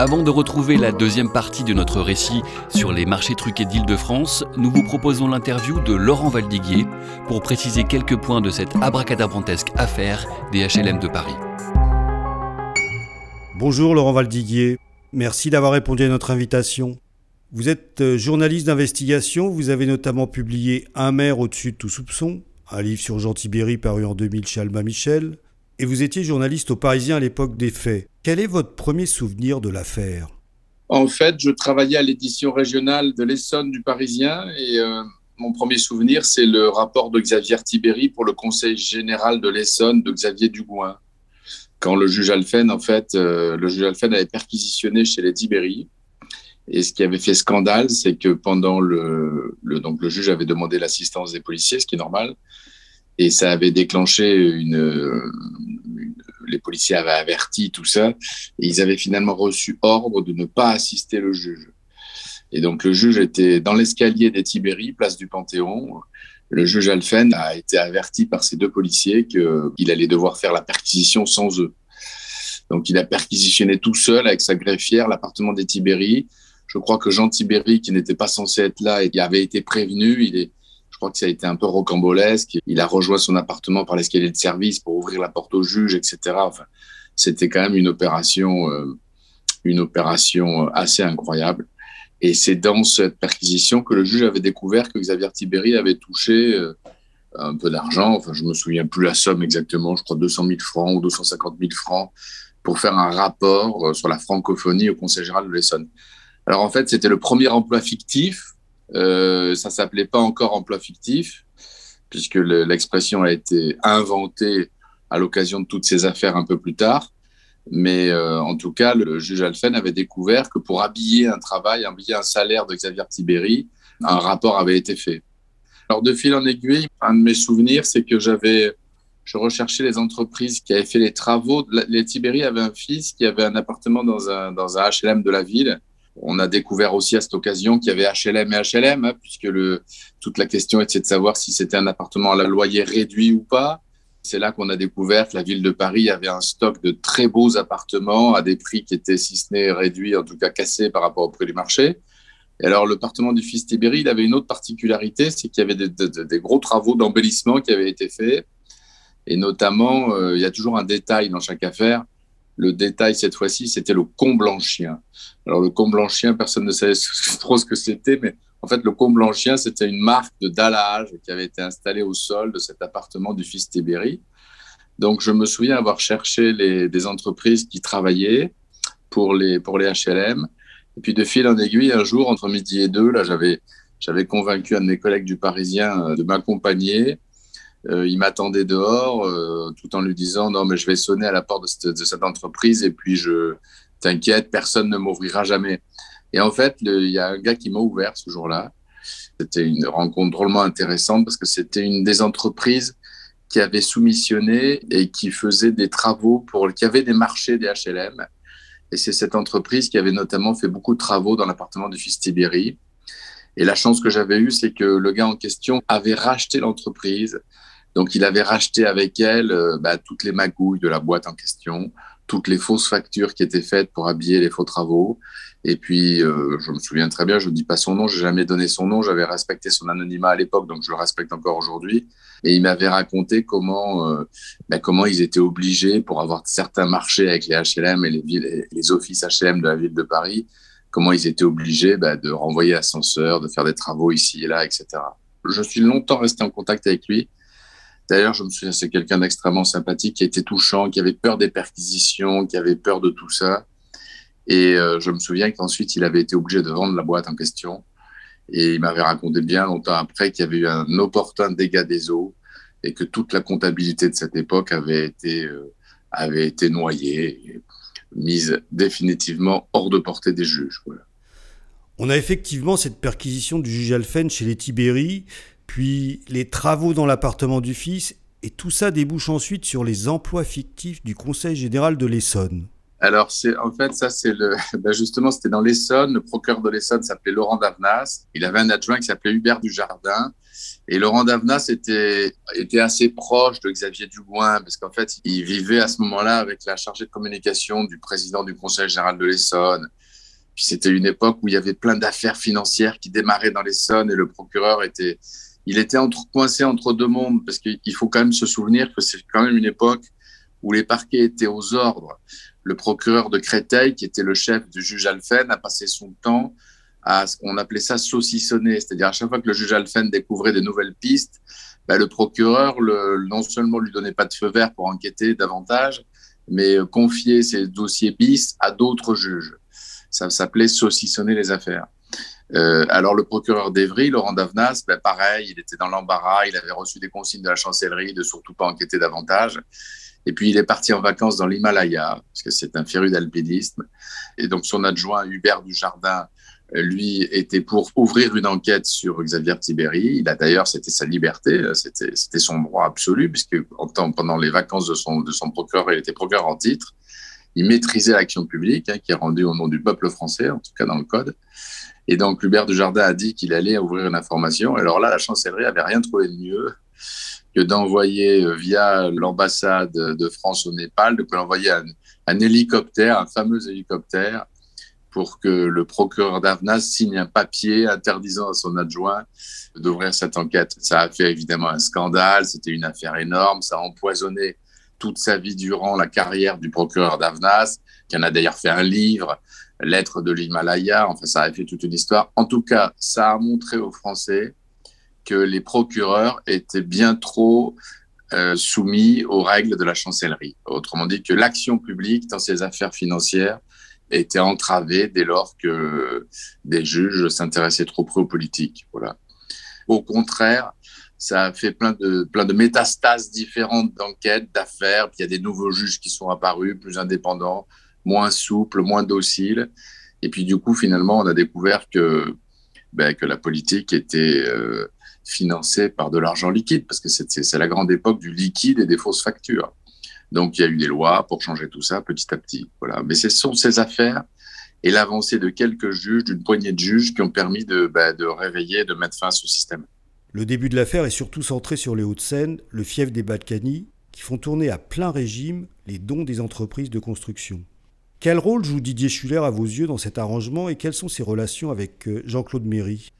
Avant de retrouver la deuxième partie de notre récit sur les marchés truqués d'Île-de-France, nous vous proposons l'interview de Laurent Valdiguier pour préciser quelques points de cette abracadabrantesque affaire des HLM de Paris. Bonjour Laurent Valdiguier, merci d'avoir répondu à notre invitation. Vous êtes euh, journaliste d'investigation, vous avez notamment publié Un maire au-dessus de tout soupçon, un livre sur Jean Tibéry paru en 2000 chez Alma Michel, et vous étiez journaliste au Parisien à l'époque des faits. Quel est votre premier souvenir de l'affaire? En fait, je travaillais à l'édition régionale de l'Essonne du Parisien et euh, mon premier souvenir, c'est le rapport de Xavier Tibéry pour le Conseil général de l'Essonne de Xavier Dugouin. Quand le juge Alphen, en fait, euh, le juge Alphen avait perquisitionné chez les Tibéry. Et ce qui avait fait scandale, c'est que pendant le, le, donc le juge avait demandé l'assistance des policiers, ce qui est normal, et ça avait déclenché une, les policiers avaient averti tout ça, et ils avaient finalement reçu ordre de ne pas assister le juge. Et donc le juge était dans l'escalier des Tibéries, place du Panthéon. Le juge Alphen a été averti par ces deux policiers qu'il allait devoir faire la perquisition sans eux. Donc il a perquisitionné tout seul avec sa greffière l'appartement des Tibéries. Je crois que Jean Tibéry, qui n'était pas censé être là et qui avait été prévenu, il est, crois que ça a été un peu rocambolesque. Il a rejoint son appartement par l'escalier de service pour ouvrir la porte au juge, etc. C'était quand même une opération, euh, une opération assez incroyable. Et c'est dans cette perquisition que le juge avait découvert que Xavier Tibéry avait touché euh, un peu d'argent. Enfin, je me souviens plus la somme exactement. Je crois 200 000 francs ou 250 000 francs pour faire un rapport euh, sur la francophonie au Conseil général de l'Essonne. Alors en fait, c'était le premier emploi fictif. Euh, ça s'appelait pas encore emploi fictif, puisque l'expression a été inventée à l'occasion de toutes ces affaires un peu plus tard. Mais euh, en tout cas, le juge Alphen avait découvert que pour habiller un travail, habiller un salaire de Xavier Tibéry, un rapport avait été fait. Alors de fil en aiguille, un de mes souvenirs, c'est que j'avais je recherchais les entreprises qui avaient fait les travaux. Les Tibéry avaient un fils qui avait un appartement dans un, dans un HLM de la ville. On a découvert aussi à cette occasion qu'il y avait HLM et HLM, hein, puisque toute la question était de savoir si c'était un appartement à la loyer réduit ou pas. C'est là qu'on a découvert que la ville de Paris avait un stock de très beaux appartements à des prix qui étaient, si ce n'est réduits, en tout cas cassés par rapport au prix du marché. Et alors, l'appartement du fils Tibéry, il avait une autre particularité, c'est qu'il y avait des gros travaux d'embellissement qui avaient été faits et notamment, euh, il y a toujours un détail dans chaque affaire. Le détail, cette fois-ci, c'était le Comblanchien. Alors, le Comblanchien, personne ne savait trop ce que c'était, mais en fait, le Comblanchien, c'était une marque de dallage qui avait été installée au sol de cet appartement du fils Tibéry. Donc, je me souviens avoir cherché les, des entreprises qui travaillaient pour les, pour les HLM. Et puis, de fil en aiguille, un jour, entre midi et deux, là, j'avais, j'avais convaincu un de mes collègues du Parisien euh, de m'accompagner euh, il m'attendait dehors euh, tout en lui disant non mais je vais sonner à la porte de cette, entreprise et puis je t'inquiète personne ne m'ouvrira jamais. Et en fait il y a un gars qui m'a ouvert ce jour-là. C'était une rencontre drôlement intéressante parce que c'était une des entreprises qui avait soumissionné et qui faisait des travaux pour qui avait des marchés des HLM et c'est cette entreprise qui avait notamment fait beaucoup de travaux dans l'appartement du fils Tibéry et la chance que j'avais eue, c'est que le gars en question avait racheté l'entreprise, donc, il avait racheté avec elle euh, bah, toutes les magouilles de la boîte en question, toutes les fausses factures qui étaient faites pour habiller les faux travaux. Et puis, euh, je me souviens très bien, je ne dis pas son nom, je n'ai jamais donné son nom, j'avais respecté son anonymat à l'époque, donc je le respecte encore aujourd'hui. Et il m'avait raconté comment, euh, bah, comment ils étaient obligés, pour avoir certains marchés avec les HLM et les offices HLM de la ville de Paris, comment ils étaient obligés bah, de renvoyer l'ascenseur, de faire des travaux ici et là, etc. Je suis longtemps resté en contact avec lui. D'ailleurs, je me souviens, c'est quelqu'un d'extrêmement sympathique, qui était touchant, qui avait peur des perquisitions, qui avait peur de tout ça. Et euh, je me souviens qu'ensuite, il avait été obligé de vendre la boîte en question. Et il m'avait raconté bien longtemps après qu'il y avait eu un opportun dégât des eaux et que toute la comptabilité de cette époque avait été, euh, avait été noyée, mise définitivement hors de portée des juges. On a effectivement cette perquisition du juge Alphen chez les Tibéri puis les travaux dans l'appartement du fils, et tout ça débouche ensuite sur les emplois fictifs du Conseil général de l'Essonne. Alors, c'est en fait, ça, c'est le. Ben justement, c'était dans l'Essonne. Le procureur de l'Essonne s'appelait Laurent Davnas. Il avait un adjoint qui s'appelait Hubert Dujardin. Et Laurent Davnas était, était assez proche de Xavier Dugouin, parce qu'en fait, il vivait à ce moment-là avec la chargée de communication du président du Conseil général de l'Essonne. Puis c'était une époque où il y avait plein d'affaires financières qui démarraient dans l'Essonne et le procureur était, il était entre, coincé entre deux mondes parce qu'il faut quand même se souvenir que c'est quand même une époque où les parquets étaient aux ordres. Le procureur de Créteil, qui était le chef du juge Alphen, a passé son temps à ce qu'on appelait ça saucissonner, c'est-à-dire à chaque fois que le juge Alphen découvrait des nouvelles pistes, ben, le procureur le, non seulement lui donnait pas de feu vert pour enquêter davantage, mais confiait ses dossiers bis à d'autres juges. Ça s'appelait saucissonner les affaires. Euh, alors le procureur d'Evry, Laurent Davnas, ben pareil, il était dans l'embarras, il avait reçu des consignes de la chancellerie de surtout pas enquêter davantage. Et puis il est parti en vacances dans l'Himalaya, parce que c'est un féru d'alpinisme. Et donc son adjoint Hubert Dujardin, lui, était pour ouvrir une enquête sur Xavier Tibéry. Il a d'ailleurs, c'était sa liberté, euh, c'était son droit absolu, puisque pendant les vacances de son, de son procureur, il était procureur en titre. il maîtrisait l'action publique, hein, qui est rendue au nom du peuple français, en tout cas dans le code. Et donc, Hubert de Jardin a dit qu'il allait ouvrir une information. Alors là, la chancellerie avait rien trouvé de mieux que d'envoyer euh, via l'ambassade de France au Népal, de l'envoyer un, un hélicoptère, un fameux hélicoptère, pour que le procureur d'Avnas signe un papier interdisant à son adjoint d'ouvrir cette enquête. Ça a fait évidemment un scandale, c'était une affaire énorme, ça a empoisonné toute sa vie durant la carrière du procureur d'Avnas, qui en a d'ailleurs fait un livre, Lettres de l'Himalaya, enfin ça a fait toute une histoire. En tout cas, ça a montré aux Français que les procureurs étaient bien trop euh, soumis aux règles de la chancellerie. Autrement dit, que l'action publique dans ces affaires financières était entravée dès lors que des juges s'intéressaient trop près aux politiques. Voilà. Au contraire, ça a fait plein de, plein de métastases différentes d'enquêtes, d'affaires. Il y a des nouveaux juges qui sont apparus, plus indépendants, moins souples, moins dociles. Et puis du coup, finalement, on a découvert que, ben, que la politique était euh, financée par de l'argent liquide, parce que c'est la grande époque du liquide et des fausses factures. Donc il y a eu des lois pour changer tout ça petit à petit. Voilà. Mais ce sont ces affaires et l'avancée de quelques juges, d'une poignée de juges, qui ont permis de, ben, de réveiller, de mettre fin à ce système. Le début de l'affaire est surtout centré sur les Hauts-de-Seine, le fief des Balkany, qui font tourner à plein régime les dons des entreprises de construction. Quel rôle joue Didier Schuller à vos yeux dans cet arrangement et quelles sont ses relations avec euh, Jean-Claude Méry?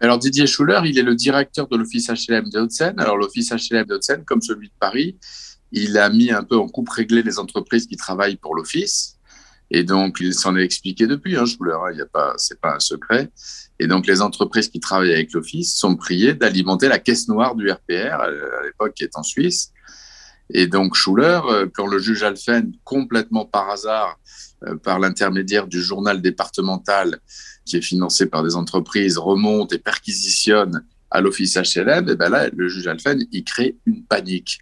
Alors Didier Schuller, il est le directeur de l'office HLM de Haute-Seine. Alors l'office HLM de Haute-Seine, comme celui de Paris, il a mis un peu en coupe réglée les entreprises qui travaillent pour l'office. Et donc, il s'en est expliqué depuis, hein, Schuller, hein, il y a pas, c'est pas un secret. Et donc, les entreprises qui travaillent avec l'Office sont priées d'alimenter la caisse noire du RPR, à l'époque qui est en Suisse. Et donc, Schuller, euh, quand le juge Alphen, complètement par hasard, euh, par l'intermédiaire du journal départemental, qui est financé par des entreprises, remonte et perquisitionne à l'office HLM, et ben là, le juge Alphen, il crée une panique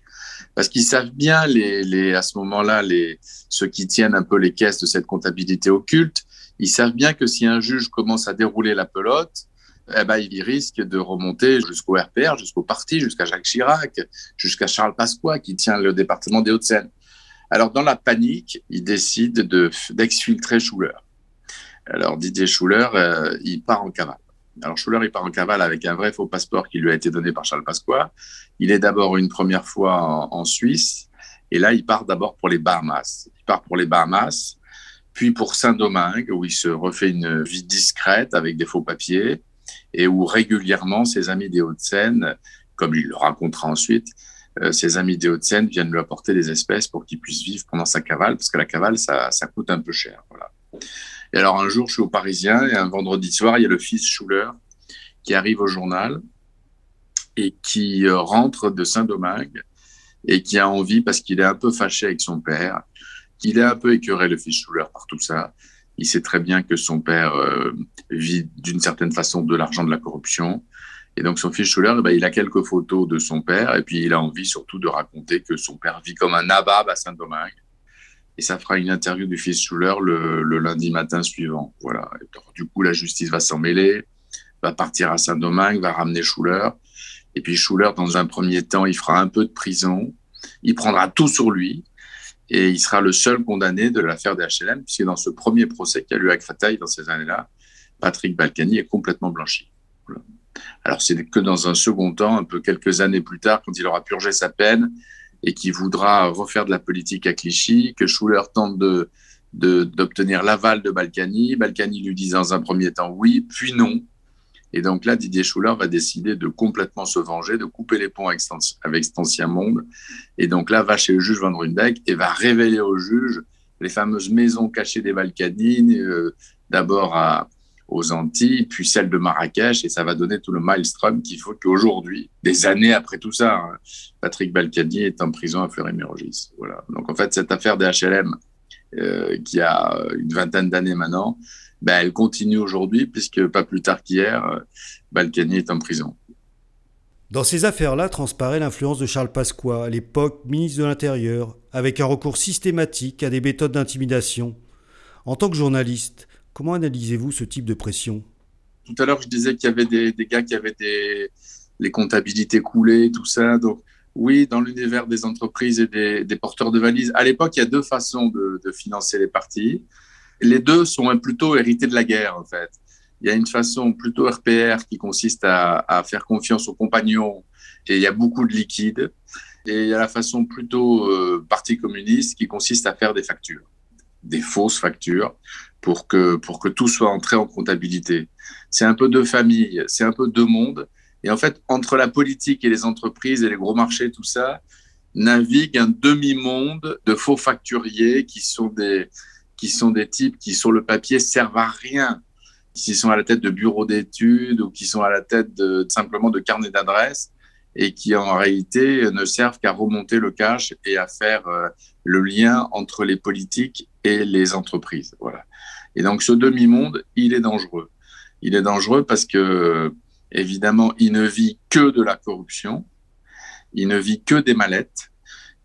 parce qu'ils savent bien, les, les, à ce moment-là, les, ceux qui tiennent un peu les caisses de cette comptabilité occulte, ils savent bien que si un juge commence à dérouler la pelote, eh ben, il risque de remonter jusqu'au RPR, jusqu'au parti, jusqu'à Jacques Chirac, jusqu'à Charles Pasqua, qui tient le département des Hauts-de-Seine. Alors, dans la panique, il décide d'exfiltrer Schuller. Alors, Didier Schuller, euh, il part en cavale. Alors Schuller, il part en cavale avec un vrai faux passeport qui lui a été donné par Charles Pasqua. Il est d'abord une première fois en, Suisse, et là, il part d'abord pour les Bahamas. Il part pour les Bahamas, puis pour Saint-Domingue, où il se refait une vie discrète avec des faux papiers, et où régulièrement ses amis des Hauts-de-Seine, comme il le racontera ensuite, ses amis des Hauts-de-Seine viennent lui apporter des espèces pour qu'il puisse vivre pendant sa cavale, parce que la cavale, ça, ça coûte un peu cher. Voilà. Et alors un jour, je suis au Parisien et un vendredi soir, il y a le fils Schuller qui arrive au journal et qui euh, rentre de Saint-Domingue et qui a envie, parce qu'il est un peu fâché avec son père, qu'il est un peu écœuré, le fils Schuller, par tout ça. Il sait très bien que son père euh, vit d'une certaine façon de l'argent de la corruption. Et donc son fils Schuller, ben, il a quelques photos de son père et puis il a envie surtout de raconter que son père vit comme un nabab à Saint-Domingue et ça fera une interview du fils Schuller le, le lundi matin suivant. Voilà. du coup, la justice va s'en mêler, va partir à Saint-Domingue, va ramener Schuller. Et puis Schuller, dans un premier temps, il fera un peu de prison. Il prendra tout sur lui et il sera le seul condamné de l'affaire des HLM, puisque dans ce premier procès qui a lieu à Créteil dans ces années-là, Patrick Balkany est complètement blanchi. Alors c'est que dans un second temps, un peu quelques années plus tard, quand il aura purgé sa peine, et qui voudra refaire de la politique à Clichy, que Schuller tente de d'obtenir l'aval de Balkany. Balkany lui dit dans un premier temps oui, puis non. Et donc là, Didier Schuller va décider de complètement se venger, de couper les ponts avec Stancia Monde. Et donc là, va chez le juge Van Runbeck et va révéler au juge les fameuses maisons cachées des Balkany, euh, d'abord à, aux Antilles, puis celle de Marrakech, et ça va donner tout le maelstrom qu'il faut qu'aujourd'hui, des années après tout ça, hein, Patrick Balkany est en prison à Fleury-Mérogis. Voilà. Donc en fait, cette affaire des HLM, euh, qui a une vingtaine d'années maintenant, ben, elle continue aujourd'hui, puisque pas plus tard qu'hier, Balkany est en prison. Dans ces affaires-là transparaît l'influence de Charles Pasqua, à l'époque ministre de l'Intérieur, avec un recours systématique à des méthodes d'intimidation. En tant que journaliste, Comment analysez-vous ce type de pression? Tout à l'heure, je disais qu'il y avait des, gars qui avaient des, les comptabilités coulées, tout ça. Donc, Oui, dans l'univers des entreprises et des, porteurs de valises. À l'époque, il y a deux façons de, financer les partis. Les deux sont plutôt hérités de la guerre, en fait. Il y a une façon plutôt RPR qui consiste à, faire confiance aux compagnons et il y a beaucoup de liquide. Et il y a la façon plutôt euh, parti communiste qui consiste à faire des factures, des fausses factures, pour que, pour que tout soit entré en comptabilité. C'est un peu deux familles, c'est un peu deux mondes. Et en fait, entre la politique et les entreprises et les gros marchés, tout ça, navigue un demi-monde de faux facturiers qui sont des, qui sont des types qui, sur le papier, servent à rien. Qui sont à la tête de bureaux d'études ou qui sont à la tête simplement de carnets d'adresses et qui, en réalité, ne servent qu'à remonter le cash et à faire euh, le lien entre les politiques et les entreprises. Voilà. Et donc, ce demi-monde, il est dangereux. Il est dangereux parce que Évidemment, il ne vit que de la corruption, il ne vit que des mallettes.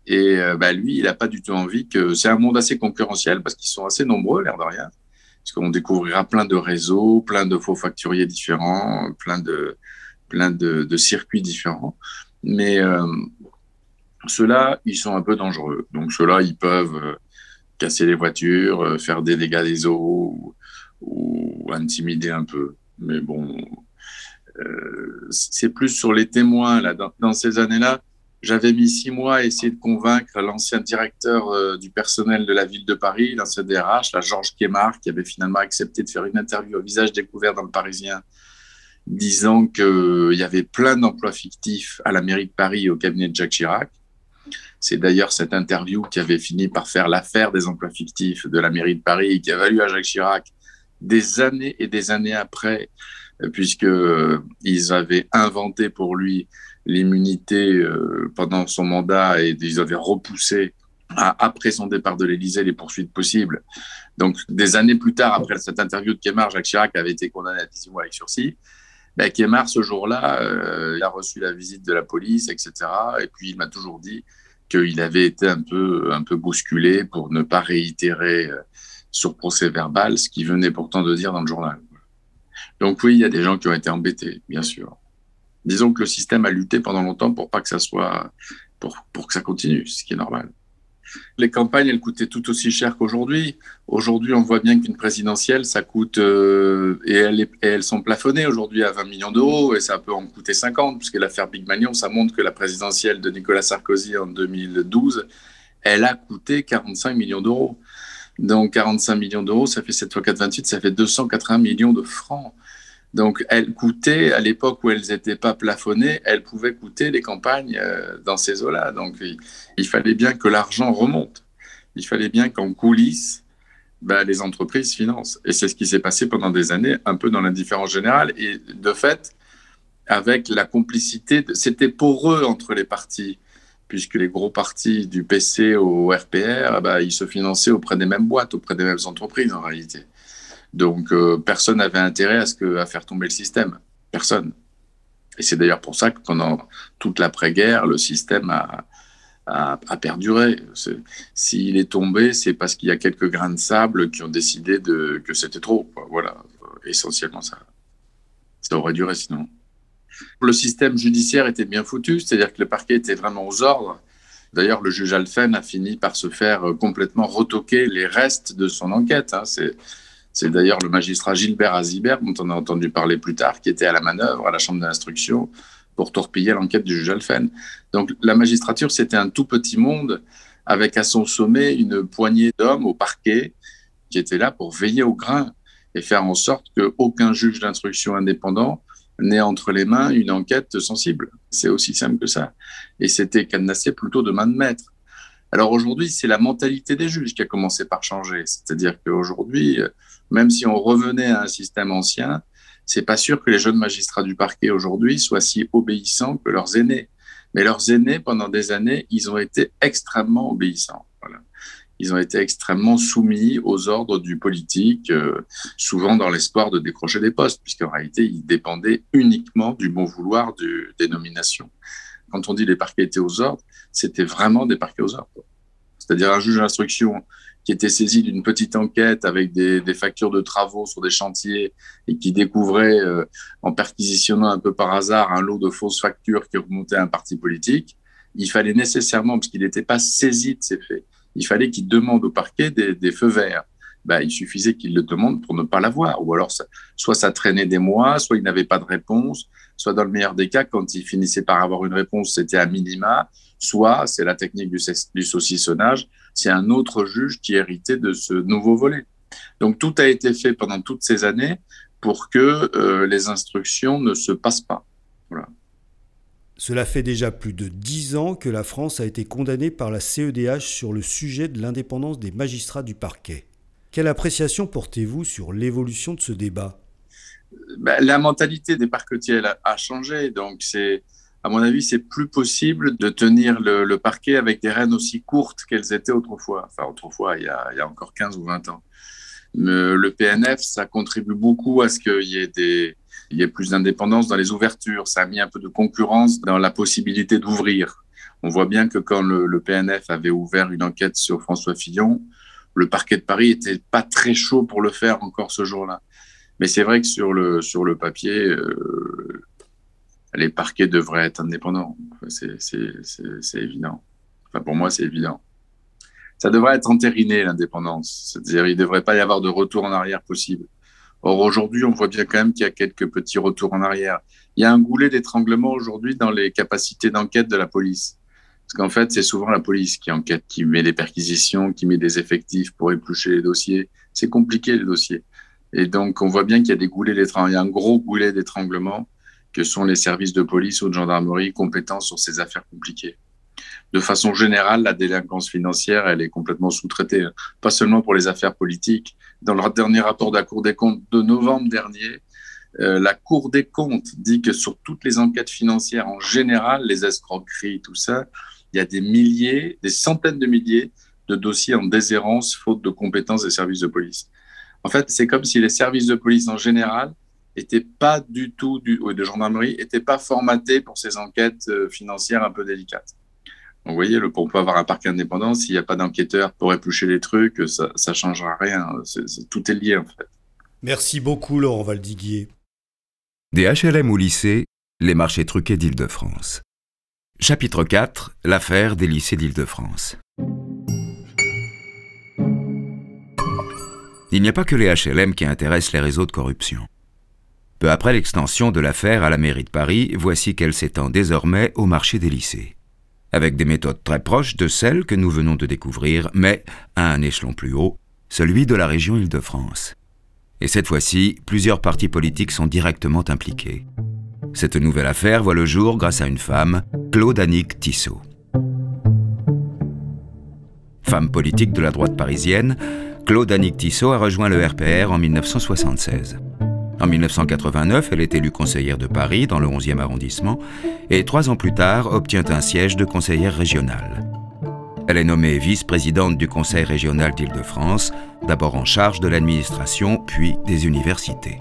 Et euh, bah, lui, il n'a pas du tout envie que. C'est un monde assez concurrentiel parce qu'ils sont assez nombreux, l'air de rien. Parce qu'on découvrira plein de réseaux, plein de faux facturiers différents, plein de, plein de, circuits différents. Mais euh, ceux-là, ils sont un peu dangereux. Donc, ceux-là, ils peuvent euh, casser les voitures, faire des dégâts des eaux ou intimider un peu. Mais bon, euh, c'est plus sur les témoins. Là. Dans, ces années-là, j'avais mis six mois à essayer de convaincre l'ancien directeur euh, du personnel de la ville de Paris, l'ancien DRH, la Georges Guémard, qui avait finalement accepté de faire une interview au visage découvert dans le Parisien, disant qu'il euh, y avait plein d'emplois fictifs à la mairie de Paris et au cabinet de Jacques Chirac. C'est d'ailleurs cette interview qui avait fini par faire l'affaire des emplois fictifs de la mairie de Paris et qui a valu à Jacques Chirac des années et des années après puisqu'ils avaient inventé pour lui l'immunité euh, pendant son mandat et ils avaient repoussé après son départ de l'Élysée les poursuites possibles. Donc, des années plus tard, après cette interview de Kemar, Jacques Chirac avait été condamné à 18 mois avec sursis. Ben, Kemar, ce jour-là, euh, il a reçu la visite de la police, etc. Et puis, il m'a toujours dit qu'il avait été un peu, un peu bousculé pour ne pas réitérer euh, sur procès verbal ce qu'il venait pourtant de dire dans le journal. Donc oui, il y a des gens qui ont été embêtés, bien sûr. Disons que le système a lutté pendant longtemps pour pas que ça soit, pour, pour que ça continue, ce qui est normal. Les campagnes, elles coûtaient tout aussi cher qu'aujourd'hui. Aujourd'hui, on voit bien qu'une présidentielle, ça coûte, euh, et, elles, sont plafonnées aujourd'hui à 20 millions d'euros, et ça peut en coûter 50, puisque l'affaire Big Magnon, ça montre que la présidentielle de Nicolas Sarkozy en 2012, elle a coûté 45 millions d'euros. Donc 45 millions d'euros, ça fait 7 fois 4, 28, ça fait 280 millions de francs. Donc, elles coûtaient, à l'époque où elles n'étaient pas plafonnées, elles pouvaient coûter les campagnes euh, dans ces eaux-là. Donc, il, fallait bien que l'argent remonte. Il fallait bien qu'en coulisses, bah, les entreprises financent. Et c'est ce qui s'est passé pendant des années, un peu dans l'indifférence générale. Et de fait, avec la complicité, c'était poreux entre les partis, puisque les gros partis du PC au RPR, bah, ils se finançaient auprès des mêmes boîtes, auprès des mêmes entreprises en réalité. Donc euh, personne n'avait intérêt à, ce que, faire tomber le système. Personne. Et c'est d'ailleurs pour ça que pendant toute l'après-guerre, le système a, a, perduré. S'il est tombé, c'est parce qu'il y a quelques grains de sable qui ont décidé que c'était trop. Voilà, essentiellement ça. Ça aurait duré sinon. Le système judiciaire était bien foutu, c'est-à-dire que le parquet était vraiment aux ordres. D'ailleurs, le juge Alphen a fini par se faire complètement retoquer les restes de son enquête. Hein. C'est c'est d'ailleurs le magistrat Gilbert Azibert, dont on a entendu parler plus tard, qui était à la manœuvre à la chambre d'instruction pour torpiller l'enquête du juge Alphen. Donc la magistrature, c'était un tout petit monde avec à son sommet une poignée d'hommes au parquet qui étaient là pour veiller au grain et faire en sorte qu'aucun juge d'instruction indépendant n'ait entre les mains une enquête sensible. C'est aussi simple que ça. Et c'était cadenassé plutôt de main de maître. Alors aujourd'hui, c'est la mentalité des juges qui a commencé par changer. C'est-à-dire qu'aujourd'hui, même si on revenait à un système ancien, c'est pas sûr que les jeunes magistrats du parquet aujourd'hui soient si obéissants que leurs aînés. Mais leurs aînés, pendant des années, ils ont été extrêmement obéissants. Ils ont été extrêmement soumis aux ordres du politique, euh, souvent dans l'espoir de décrocher des postes, puisqu'en réalité, ils dépendaient uniquement du bon vouloir des nominations. Quand on dit les parquets étaient aux ordres, c'était vraiment des parquets aux ordres. C'est-à-dire un juge d'instruction qui était saisi d'une petite enquête avec des, factures de travaux sur des chantiers et qui découvrait, euh, en perquisitionnant un peu par hasard, un lot de fausses factures qui remontaient à un parti politique, il fallait nécessairement, parce qu'il n'était pas saisi de ces faits, il fallait qu'il demande au parquet des, feux verts. Ben, il suffisait qu'il le demande pour ne pas l'avoir. Ou alors, soit ça traînait des mois, soit il n'avait pas de réponse, soit dans le meilleur des cas, quand il finissait par avoir une réponse, c'était à minima, soit c'est la technique du, du saucissonnage, c'est un autre juge qui héritait de ce nouveau volet. Donc tout a été fait pendant toutes ces années pour que euh, les instructions ne se passent pas. Voilà. Cela fait déjà plus de dix ans que la France a été condamnée par la CEDH sur le sujet de l'indépendance des magistrats du parquet. Quelle appréciation portez-vous sur l'évolution de ce débat? Ben, La mentalité des parquetiers a changé, donc c'est à mon avis, c'est plus possible de tenir le, parquet avec des rênes aussi courtes qu'elles étaient autrefois. Enfin, autrefois, il y a, encore 15 ou 20 ans. Mais le PNF, ça contribue beaucoup à ce qu'il y ait des, il y plus d'indépendance dans les ouvertures. Ça a mis un peu de concurrence dans la possibilité d'ouvrir. On voit bien que quand le, le, PNF avait ouvert une enquête sur François Fillon, le parquet de Paris était pas très chaud pour le faire encore ce jour-là. Mais c'est vrai que sur le, sur le papier, euh, les parquets devraient être indépendants. C'est évident. Enfin, pour moi, c'est évident. Ça devrait être entériné, l'indépendance. C'est-à-dire, il ne devrait pas y avoir de retour en arrière possible. Or, aujourd'hui, on voit bien quand même qu'il y a quelques petits retours en arrière. Il y a un goulet d'étranglement aujourd'hui dans les capacités d'enquête de la police. Parce qu'en fait, c'est souvent la police qui enquête, qui met des perquisitions, qui met des effectifs pour éplucher les dossiers. C'est compliqué, les dossiers. Et donc, on voit bien qu'il y a des goulets d'étranglement. Il y a un gros goulet d'étranglement que sont les services de police ou de gendarmerie compétents sur ces affaires compliquées. De façon générale, la délinquance financière, elle est complètement sous-traitée, hein. pas seulement pour les affaires politiques. Dans leur dernier rapport de la Cour des comptes de novembre dernier, euh, la Cour des comptes dit que sur toutes les enquêtes financières en général, les escroqueries, tout ça, il y a des milliers, des centaines de milliers de dossiers en déshérence faute de compétences des services de police. En fait, c'est comme si les services de police en général était pas du tout, du, de gendarmerie, n'était pas formaté pour ces enquêtes euh, financières un peu délicates. Donc, vous voyez, le, pour avoir un parc indépendant, s'il n'y a pas d'enquêteur pour éplucher les trucs, ça ne changera rien. tout est lié, en fait. Merci beaucoup, Laurent Valdiguier. Des HLM au lycée, les marchés truqués d'Île-de-France. Chapitre 4 L'affaire des lycées d'Île-de-France. Il n'y a pas que les HLM qui intéressent les réseaux de corruption. Peu après l'extension de l'affaire à la mairie de Paris, voici qu'elle s'étend désormais au marché des lycées. Avec des méthodes très proches de celles que nous venons de découvrir, mais à un échelon plus haut, celui de la région Île-de-France. Et cette fois-ci, plusieurs partis politiques sont directement impliqués. Cette nouvelle affaire voit le jour grâce à une femme, Claude Annick Tissot. Femme politique de la droite parisienne, Claude Annick Tissot a rejoint le RPR en 1976. En 1989, elle est élue conseillère de Paris dans le 11e arrondissement et trois ans plus tard obtient un siège de conseillère régionale. Elle est nommée vice-présidente du Conseil régional d'Île-de-France, d'abord en charge de l'administration puis des universités.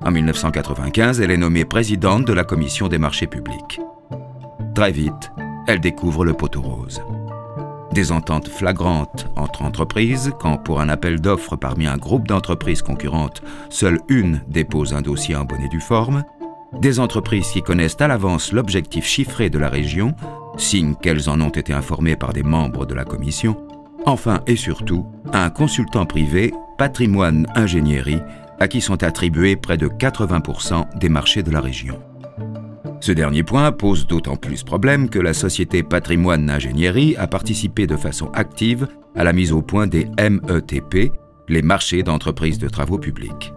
En 1995, elle est nommée présidente de la commission des marchés publics. Très vite, elle découvre le poteau rose. Des ententes flagrantes entre entreprises, quand pour un appel d'offres parmi un groupe d'entreprises concurrentes, seule une dépose un dossier en bonne et forme. Des entreprises qui connaissent à l'avance l'objectif chiffré de la région, signe qu'elles en ont été informées par des membres de la commission. Enfin et surtout, un consultant privé, Patrimoine Ingénierie, à qui sont attribués près de 80% des marchés de la région. Ce dernier point pose d'autant plus problème que la société Patrimoine Ingénierie a participé de façon active à la mise au point des METP, les marchés d'entreprises de travaux publics.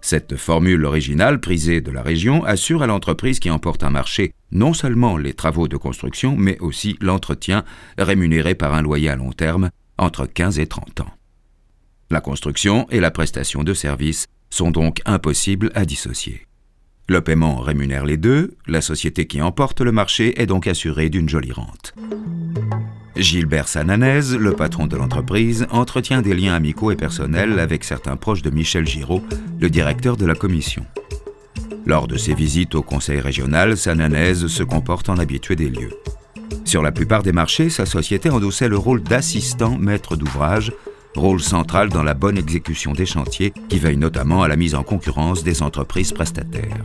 Cette formule originale prisée de la région assure à l'entreprise qui emporte un marché non seulement les travaux de construction, mais aussi l'entretien rémunéré par un loyer à long terme entre 15 et 30 ans. La construction et la prestation de services sont donc impossibles à dissocier. Le paiement rémunère les deux, la société qui emporte le marché est donc assurée d'une jolie rente. Gilbert Sananez, le patron de l'entreprise, entretient des liens amicaux et personnels avec certains proches de Michel Giraud, le directeur de la commission. Lors de ses visites au conseil régional, Sananez se comporte en habitué des lieux. Sur la plupart des marchés, sa société endossait le rôle d'assistant maître d'ouvrage rôle central dans la bonne exécution des chantiers qui veillent notamment à la mise en concurrence des entreprises prestataires.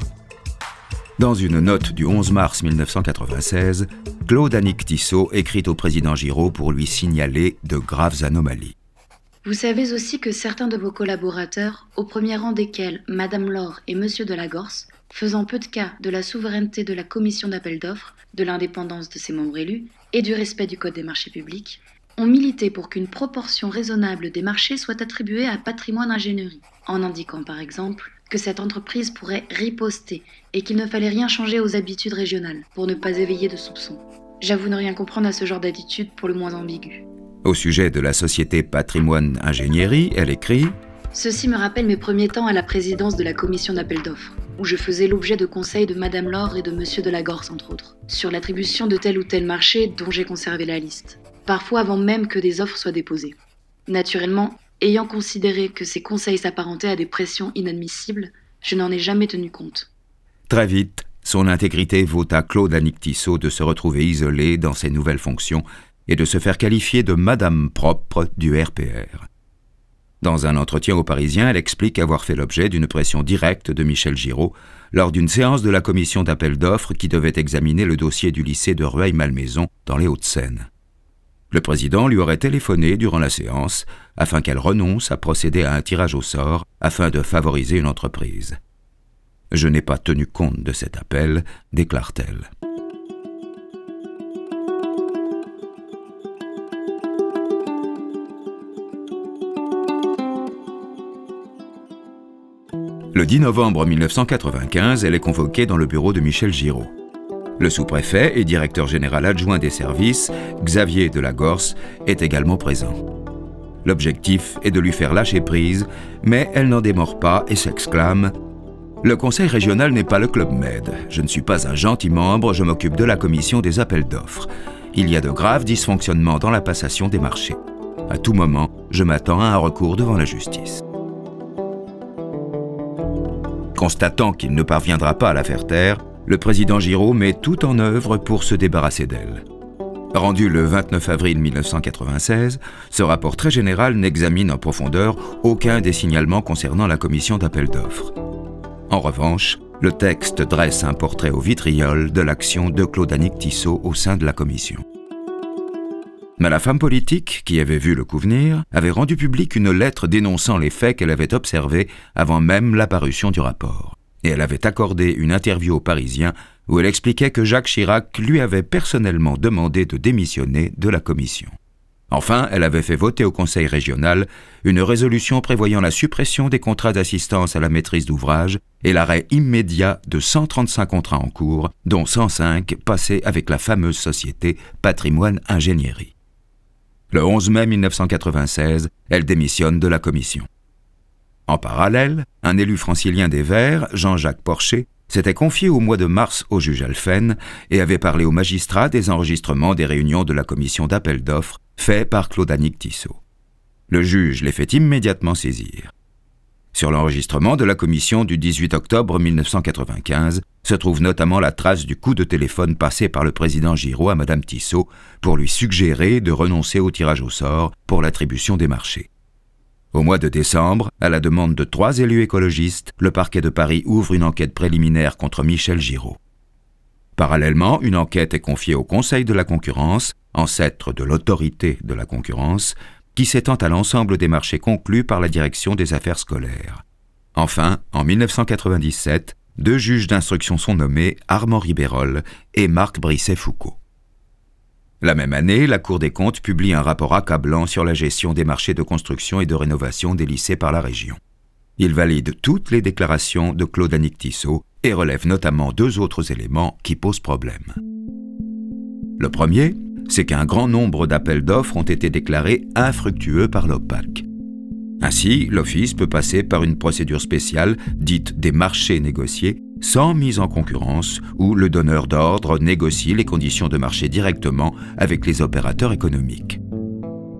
Dans une note du 11 mars 1996, Claude Annick Tissot écrit au président Giraud pour lui signaler de graves anomalies. Vous savez aussi que certains de vos collaborateurs, au premier rang desquels Madame Laure et Monsieur de la Gorse, faisant peu de cas de la souveraineté de la commission d'appel d'offres, de l'indépendance de ses membres élus et du respect du Code des marchés publics, ont milité pour qu'une proportion raisonnable des marchés soit attribuée à patrimoine ingénierie, en indiquant par exemple que cette entreprise pourrait riposter et qu'il ne fallait rien changer aux habitudes régionales pour ne pas éveiller de soupçons. J'avoue ne rien comprendre à ce genre d'attitude pour le moins ambigu. Au sujet de la société Patrimoine Ingénierie, elle écrit Ceci me rappelle mes premiers temps à la présidence de la commission d'appel d'offres, où je faisais l'objet de conseils de Madame Laure et de Monsieur de la Gorse, entre autres, sur l'attribution de tel ou tel marché dont j'ai conservé la liste, parfois avant même que des offres soient déposées. Naturellement, ayant considéré que ces conseils s'apparentaient à des pressions inadmissibles, je n'en ai jamais tenu compte. Très vite, son intégrité vaut à Claude Annick de se retrouver isolé dans ses nouvelles fonctions et de se faire qualifier de Madame propre du RPR. Dans un entretien aux Parisiens, elle explique avoir fait l'objet d'une pression directe de Michel Giraud lors d'une séance de la commission d'appel d'offres qui devait examiner le dossier du lycée de Rueil-Malmaison dans les Hauts-de-Seine. Le président lui aurait téléphoné durant la séance afin qu'elle renonce à procéder à un tirage au sort afin de favoriser une entreprise. Je n'ai pas tenu compte de cet appel, déclare-t-elle. Le 10 novembre 1995, elle est convoquée dans le bureau de Michel Giraud. Le sous-préfet et directeur général adjoint des services, Xavier de la Gorse, est également présent. L'objectif est de lui faire lâcher prise, mais elle n'en démord pas et s'exclame Le conseil régional n'est pas le Club Med. Je ne suis pas un gentil membre, je m'occupe de la commission des appels d'offres. Il y a de graves dysfonctionnements dans la passation des marchés. À tout moment, je m'attends à un recours devant la justice. Constatant qu'il ne parviendra pas à la faire taire, le président Giraud met tout en œuvre pour se débarrasser d'elle. Rendu le 29 avril 1996, ce rapport très général n'examine en profondeur aucun des signalements concernant la commission d'appel d'offres. En revanche, le texte dresse un portrait au vitriol de l'action de Claude Annick Tissot au sein de la commission. Mais la femme politique, qui avait vu le coup venir, avait rendu publique une lettre dénonçant les faits qu'elle avait observés avant même l'apparition du rapport. Et elle avait accordé une interview aux Parisiens où elle expliquait que Jacques Chirac lui avait personnellement demandé de démissionner de la commission. Enfin, elle avait fait voter au Conseil régional une résolution prévoyant la suppression des contrats d'assistance à la maîtrise d'ouvrage et l'arrêt immédiat de 135 contrats en cours, dont 105 passés avec la fameuse société Patrimoine Ingénierie. Le 11 mai 1996, elle démissionne de la commission. En parallèle, un élu francilien des Verts, Jean-Jacques Porcher, s'était confié au mois de mars au juge Alphen et avait parlé aux magistrats des enregistrements des réunions de la commission d'appel d'offres faits par Claude Annick Tissot. Le juge les fait immédiatement saisir. Sur l'enregistrement de la commission du 18 octobre 1995 se trouve notamment la trace du coup de téléphone passé par le président Giraud à Madame Tissot pour lui suggérer de renoncer au tirage au sort pour l'attribution des marchés. Au mois de décembre, à la demande de trois élus écologistes, le parquet de Paris ouvre une enquête préliminaire contre Michel Giraud. Parallèlement, une enquête est confiée au Conseil de la concurrence, ancêtre de l'autorité de la concurrence, qui s'étend à l'ensemble des marchés conclus par la direction des affaires scolaires. Enfin, en 1997, deux juges d'instruction sont nommés, Armand Ribérol et Marc Brisset-Foucault. La même année, la Cour des comptes publie un rapport accablant sur la gestion des marchés de construction et de rénovation des par la région. Il valide toutes les déclarations de Claude Annick Tissot et relève notamment deux autres éléments qui posent problème. Le premier, c'est qu'un grand nombre d'appels d'offres ont été déclarés infructueux par l'OPAC. Ainsi, l'Office peut passer par une procédure spéciale, dite des marchés négociés, sans mise en concurrence, où le donneur d'ordre négocie les conditions de marché directement avec les opérateurs économiques.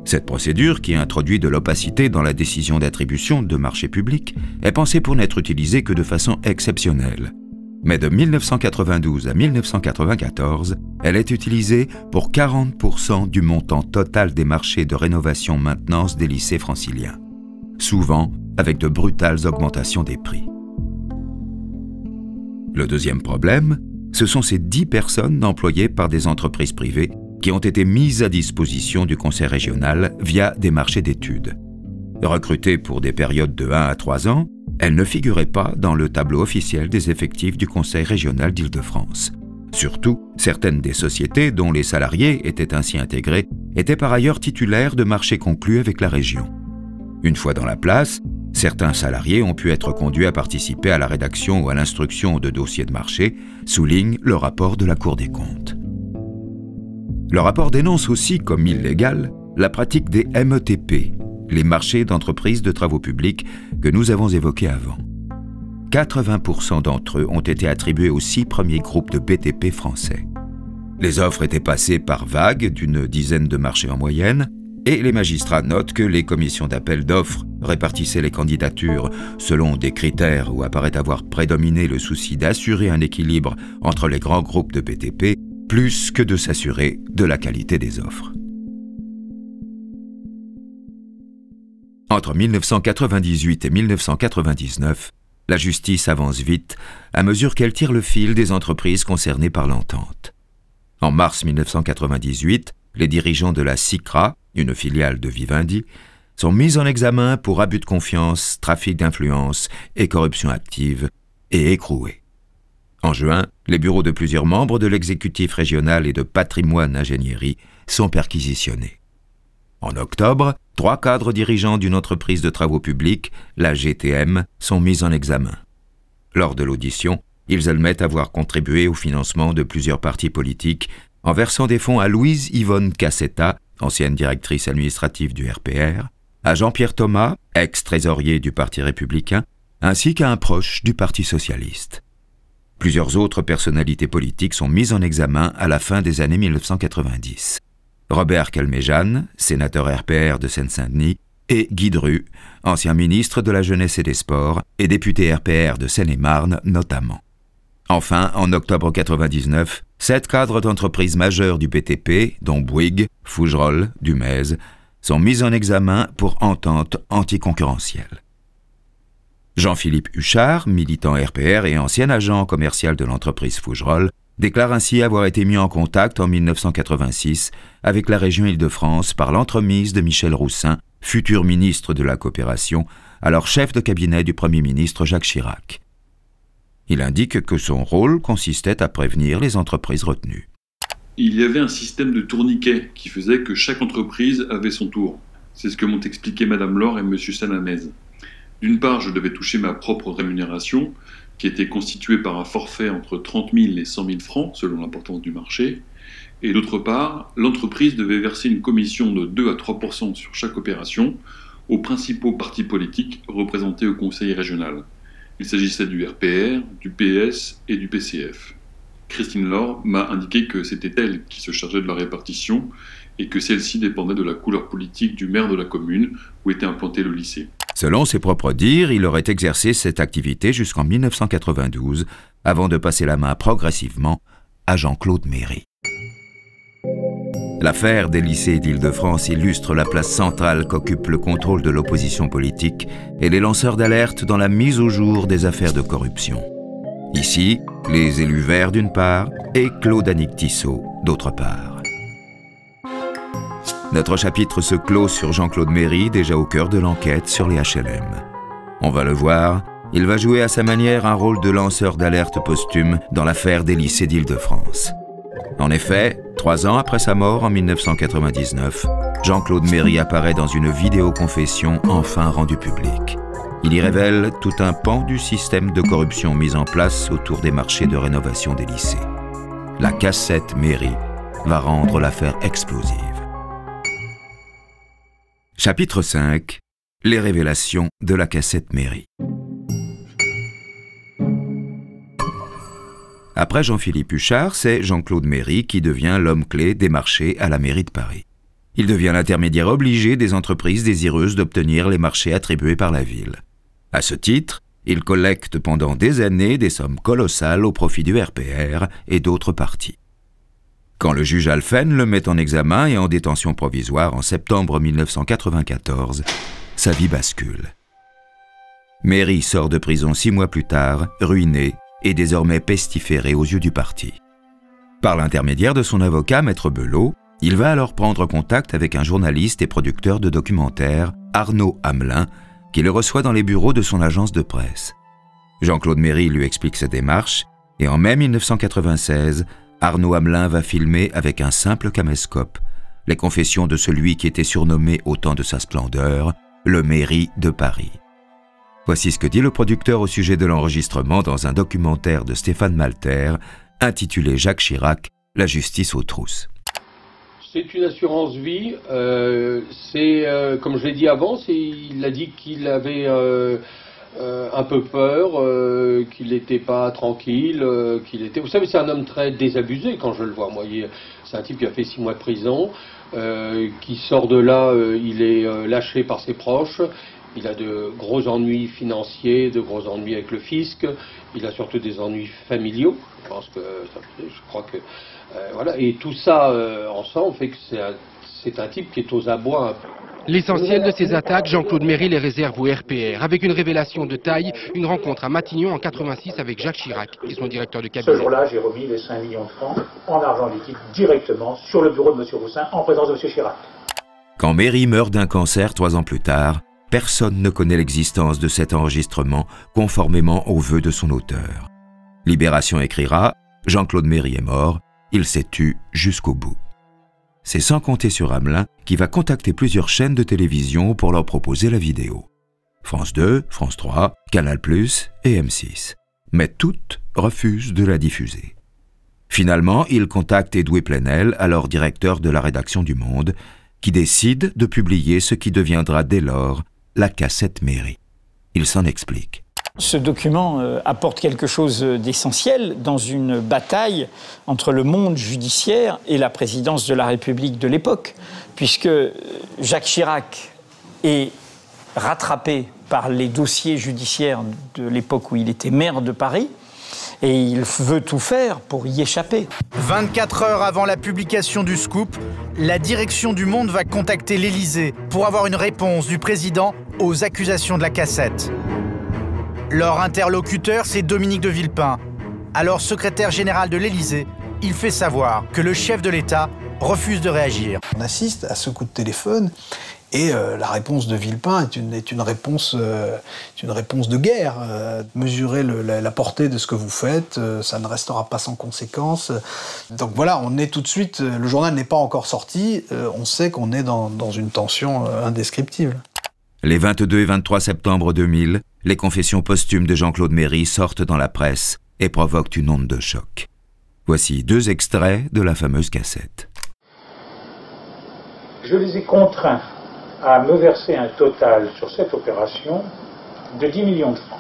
Cette procédure, qui introduit de l'opacité dans la décision d'attribution de marchés publics, est pensée pour n'être utilisée que de façon exceptionnelle, mais de 1992 à 1994, elle est utilisée pour 40% du montant total des marchés de rénovation-maintenance des lycées franciliens, souvent avec de brutales augmentations des prix. Le deuxième problème, ce sont ces dix personnes employées par des entreprises privées qui ont été mises à disposition du Conseil régional via des marchés d'études. Recrutées pour des périodes de 1 à 3 ans, elles ne figuraient pas dans le tableau officiel des effectifs du Conseil régional d'Île-de-France. Surtout, certaines des sociétés dont les salariés étaient ainsi intégrés étaient par ailleurs titulaires de marchés conclus avec la région. Une fois dans la place, certains salariés ont pu être conduits à participer à la rédaction ou à l'instruction de dossiers de marché, souligne le rapport de la Cour des comptes. Le rapport dénonce aussi comme illégale la pratique des METP, les marchés d'entreprises de travaux publics que nous avons évoqués avant. 80% d'entre eux ont été attribués aux six premiers groupes de BTP français. Les offres étaient passées par vagues d'une dizaine de marchés en moyenne, et les magistrats notent que les commissions d'appel d'offres répartissaient les candidatures selon des critères où apparaît avoir prédominé le souci d'assurer un équilibre entre les grands groupes de BTP plus que de s'assurer de la qualité des offres. Entre 1998 et 1999, la justice avance vite à mesure qu'elle tire le fil des entreprises concernées par l'entente. En mars 1998, les dirigeants de la SICRA, une filiale de Vivendi, sont mis en examen pour abus de confiance, trafic d'influence et corruption active, et écroués. En juin, les bureaux de plusieurs membres de l'exécutif régional et de patrimoine ingénierie sont perquisitionnés. En octobre, trois cadres dirigeants d'une entreprise de travaux publics, la GTM, sont mis en examen. Lors de l'audition, ils admettent avoir contribué au financement de plusieurs partis politiques en versant des fonds à Louise Yvonne Cassetta, ancienne directrice administrative du RPR, à Jean-Pierre Thomas, ex-trésorier du Parti républicain, ainsi qu'à un proche du Parti socialiste. Plusieurs autres personnalités politiques sont mises en examen à la fin des années 1990. Robert Calméjeanne, sénateur RPR de Seine-Saint-Denis, et Guy Dru, ancien ministre de la Jeunesse et des Sports et député RPR de Seine-et-Marne notamment. Enfin, en octobre 1999, sept cadres d'entreprises majeures du BTP, dont Bouygues, Fougerolles, Dumez, sont mis en examen pour entente anticoncurrentielle. Jean-Philippe Huchard, militant RPR et ancien agent commercial de l'entreprise Fougerolles, déclare ainsi avoir été mis en contact en 1986 avec la région Île-de-France par l'entremise de Michel Roussin, futur ministre de la Coopération, alors chef de cabinet du Premier ministre Jacques Chirac. Il indique que son rôle consistait à prévenir les entreprises retenues. Il y avait un système de tourniquet qui faisait que chaque entreprise avait son tour. C'est ce que m'ont expliqué Madame Laure et Monsieur Sanamez. D'une part, je devais toucher ma propre rémunération, qui était constituée par un forfait entre 30 000 et 100 000 francs, selon l'importance du marché. Et d'autre part, l'entreprise devait verser une commission de 2 à 3% sur chaque opération aux principaux partis politiques représentés au Conseil régional. Il s'agissait du RPR, du PS et du PCF. Christine Laure m'a indiqué que c'était elle qui se chargeait de la répartition et que celle-ci dépendait de la couleur politique du maire de la commune où était implanté le lycée. Selon ses propres dires, il aurait exercé cette activité jusqu'en 1992, avant de passer la main progressivement à Jean-Claude Méry. L'affaire des lycées d'Île-de-France illustre la place centrale qu'occupe le contrôle de l'opposition politique et les lanceurs d'alerte dans la mise au jour des affaires de corruption. Ici, les élus verts d'une part et Claude Annick Tissot d'autre part. Notre chapitre se clôt sur Jean-Claude Méry, déjà au cœur de l'enquête sur les HLM. On va le voir, il va jouer à sa manière un rôle de lanceur d'alerte posthume dans l'affaire des lycées d'Île-de-France. En effet, trois ans après sa mort en 1999, Jean-Claude Méry apparaît dans une vidéo-confession enfin rendue publique. Il y révèle tout un pan du système de corruption mis en place autour des marchés de rénovation des lycées. La cassette Méry va rendre l'affaire explosive. Chapitre 5 Les révélations de la cassette mairie. Après Jean-Philippe Huchard, c'est Jean-Claude Méry qui devient l'homme clé des marchés à la mairie de Paris. Il devient l'intermédiaire obligé des entreprises désireuses d'obtenir les marchés attribués par la ville. À ce titre, il collecte pendant des années des sommes colossales au profit du RPR et d'autres partis. Quand le juge Alphen le met en examen et en détention provisoire en septembre 1994, sa vie bascule. Mary sort de prison six mois plus tard, ruiné est désormais pestiféré aux yeux du parti. Par l'intermédiaire de son avocat, Maître Belot, il va alors prendre contact avec un journaliste et producteur de documentaires, Arnaud Hamelin, qui le reçoit dans les bureaux de son agence de presse. Jean-Claude Méry lui explique sa démarche, et en mai 1996, Arnaud Hamelin va filmer avec un simple caméscope les confessions de celui qui était surnommé au temps de sa splendeur, le Méry de Paris. Voici ce que dit le producteur au sujet de l'enregistrement dans un documentaire de Stéphane Malter, intitulé Jacques Chirac, La justice aux trousses. C'est une assurance vie. Euh, c'est, euh, comme je l'ai dit avant, il a dit qu'il avait euh, un peu peur, qu'il n'était pas tranquille, qu'il était. Vous savez, c'est un homme très désabusé quand je le vois. Moi, c'est un type qui a fait six mois de prison, qui sort de là, il est lâché par ses proches. Il a de gros ennuis financiers, de gros ennuis avec le fisc. Il a surtout des ennuis familiaux. Je pense que, je crois que euh, voilà, et tout ça euh, ensemble fait que c'est un, type qui est aux abois. L'essentiel de ces attaques, Jean-Claude Méry les réserve au RPR, avec une révélation de taille, une rencontre à Matignon en 86 avec Jacques Chirac et son directeur de cabinet. Ce jour-là, j'ai remis les 5 millions de francs en argent liquide directement sur le bureau de M. Roussin en présence de M. Chirac. Quand Méry meurt d'un cancer trois ans plus tard, personne ne connaît l'existence de cet enregistrement conformément aux vœux de son auteur. Libération écrira Jean-Claude Méry est mort, il s'est tu jusqu'au bout. C'est sans compter sur Hamelin qui va contacter plusieurs chaînes de télévision pour leur proposer la vidéo. France 2, France 3, Canal ⁇ et M6. Mais toutes refusent de la diffuser. Finalement, il contacte Edoué Plenel, alors directeur de la rédaction du Monde, qui décide de publier ce qui deviendra dès lors la cassette mairie. Il s'en explique. Ce document euh, apporte quelque chose d'essentiel dans une bataille entre le monde judiciaire et la présidence de la République de l'époque, puisque euh, Jacques Chirac est rattrapé par les dossiers judiciaires de l'époque où il était maire de Paris, et il veut tout faire pour y échapper. 24 heures avant la publication du scoop, la direction du Monde va contacter l'Élysée pour avoir une réponse du président aux accusations de la cassette. Leur interlocuteur, c'est Dominique de Villepin. Alors secrétaire général de l'Élysée, il fait savoir que le chef de l'État refuse de réagir. On assiste à ce coup de téléphone et euh, la réponse de Villepin est une, est une, réponse, euh, une réponse de guerre. Euh, mesurez la, portée de ce que vous faites, ça ne restera pas sans conséquence. Donc voilà, on est tout de suite, le journal n'est pas encore sorti, on sait qu'on est dans, dans une tension indescriptible. Les 22 et 23 septembre 2000, les confessions posthumes de Jean-Claude Méry sortent dans la presse et provoquent une onde de choc. Voici deux extraits de la fameuse cassette. Je les ai contraints à me verser un total sur cette opération de 10 millions de francs,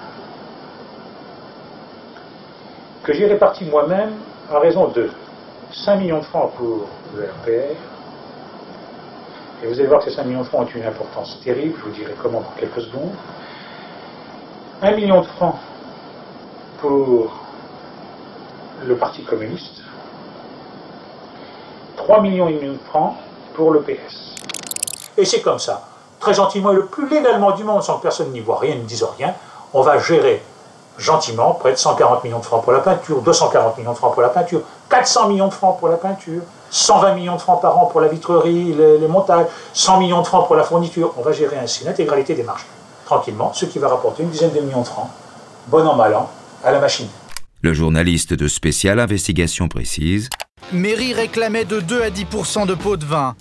que j'ai réparti moi-même à raison de 5 millions de francs pour le RPR, et vous allez voir que ces 5 millions de francs ont une importance terrible, je vous dirai comment dans quelques secondes. 1 million de francs pour le Parti communiste, 3 millions et demi de francs pour le PS. Et c'est comme ça, très gentiment et le plus légalement du monde, sans que personne n'y voit rien, ne dise rien, on va gérer gentiment près de 140 millions de francs pour la peinture, 240 millions de francs pour la peinture, 400 millions de francs pour la peinture, 120 millions de francs par an pour la vitrerie, les, montages, 100 millions de francs pour la fourniture. On va gérer ainsi l'intégralité des marges. Tranquillement, ce qui va rapporter une dizaine de millions de francs, bon an, mal an, à la machine. Le journaliste de spéciale investigation précise Mairie réclamait de 2 à 10% de pots de vin.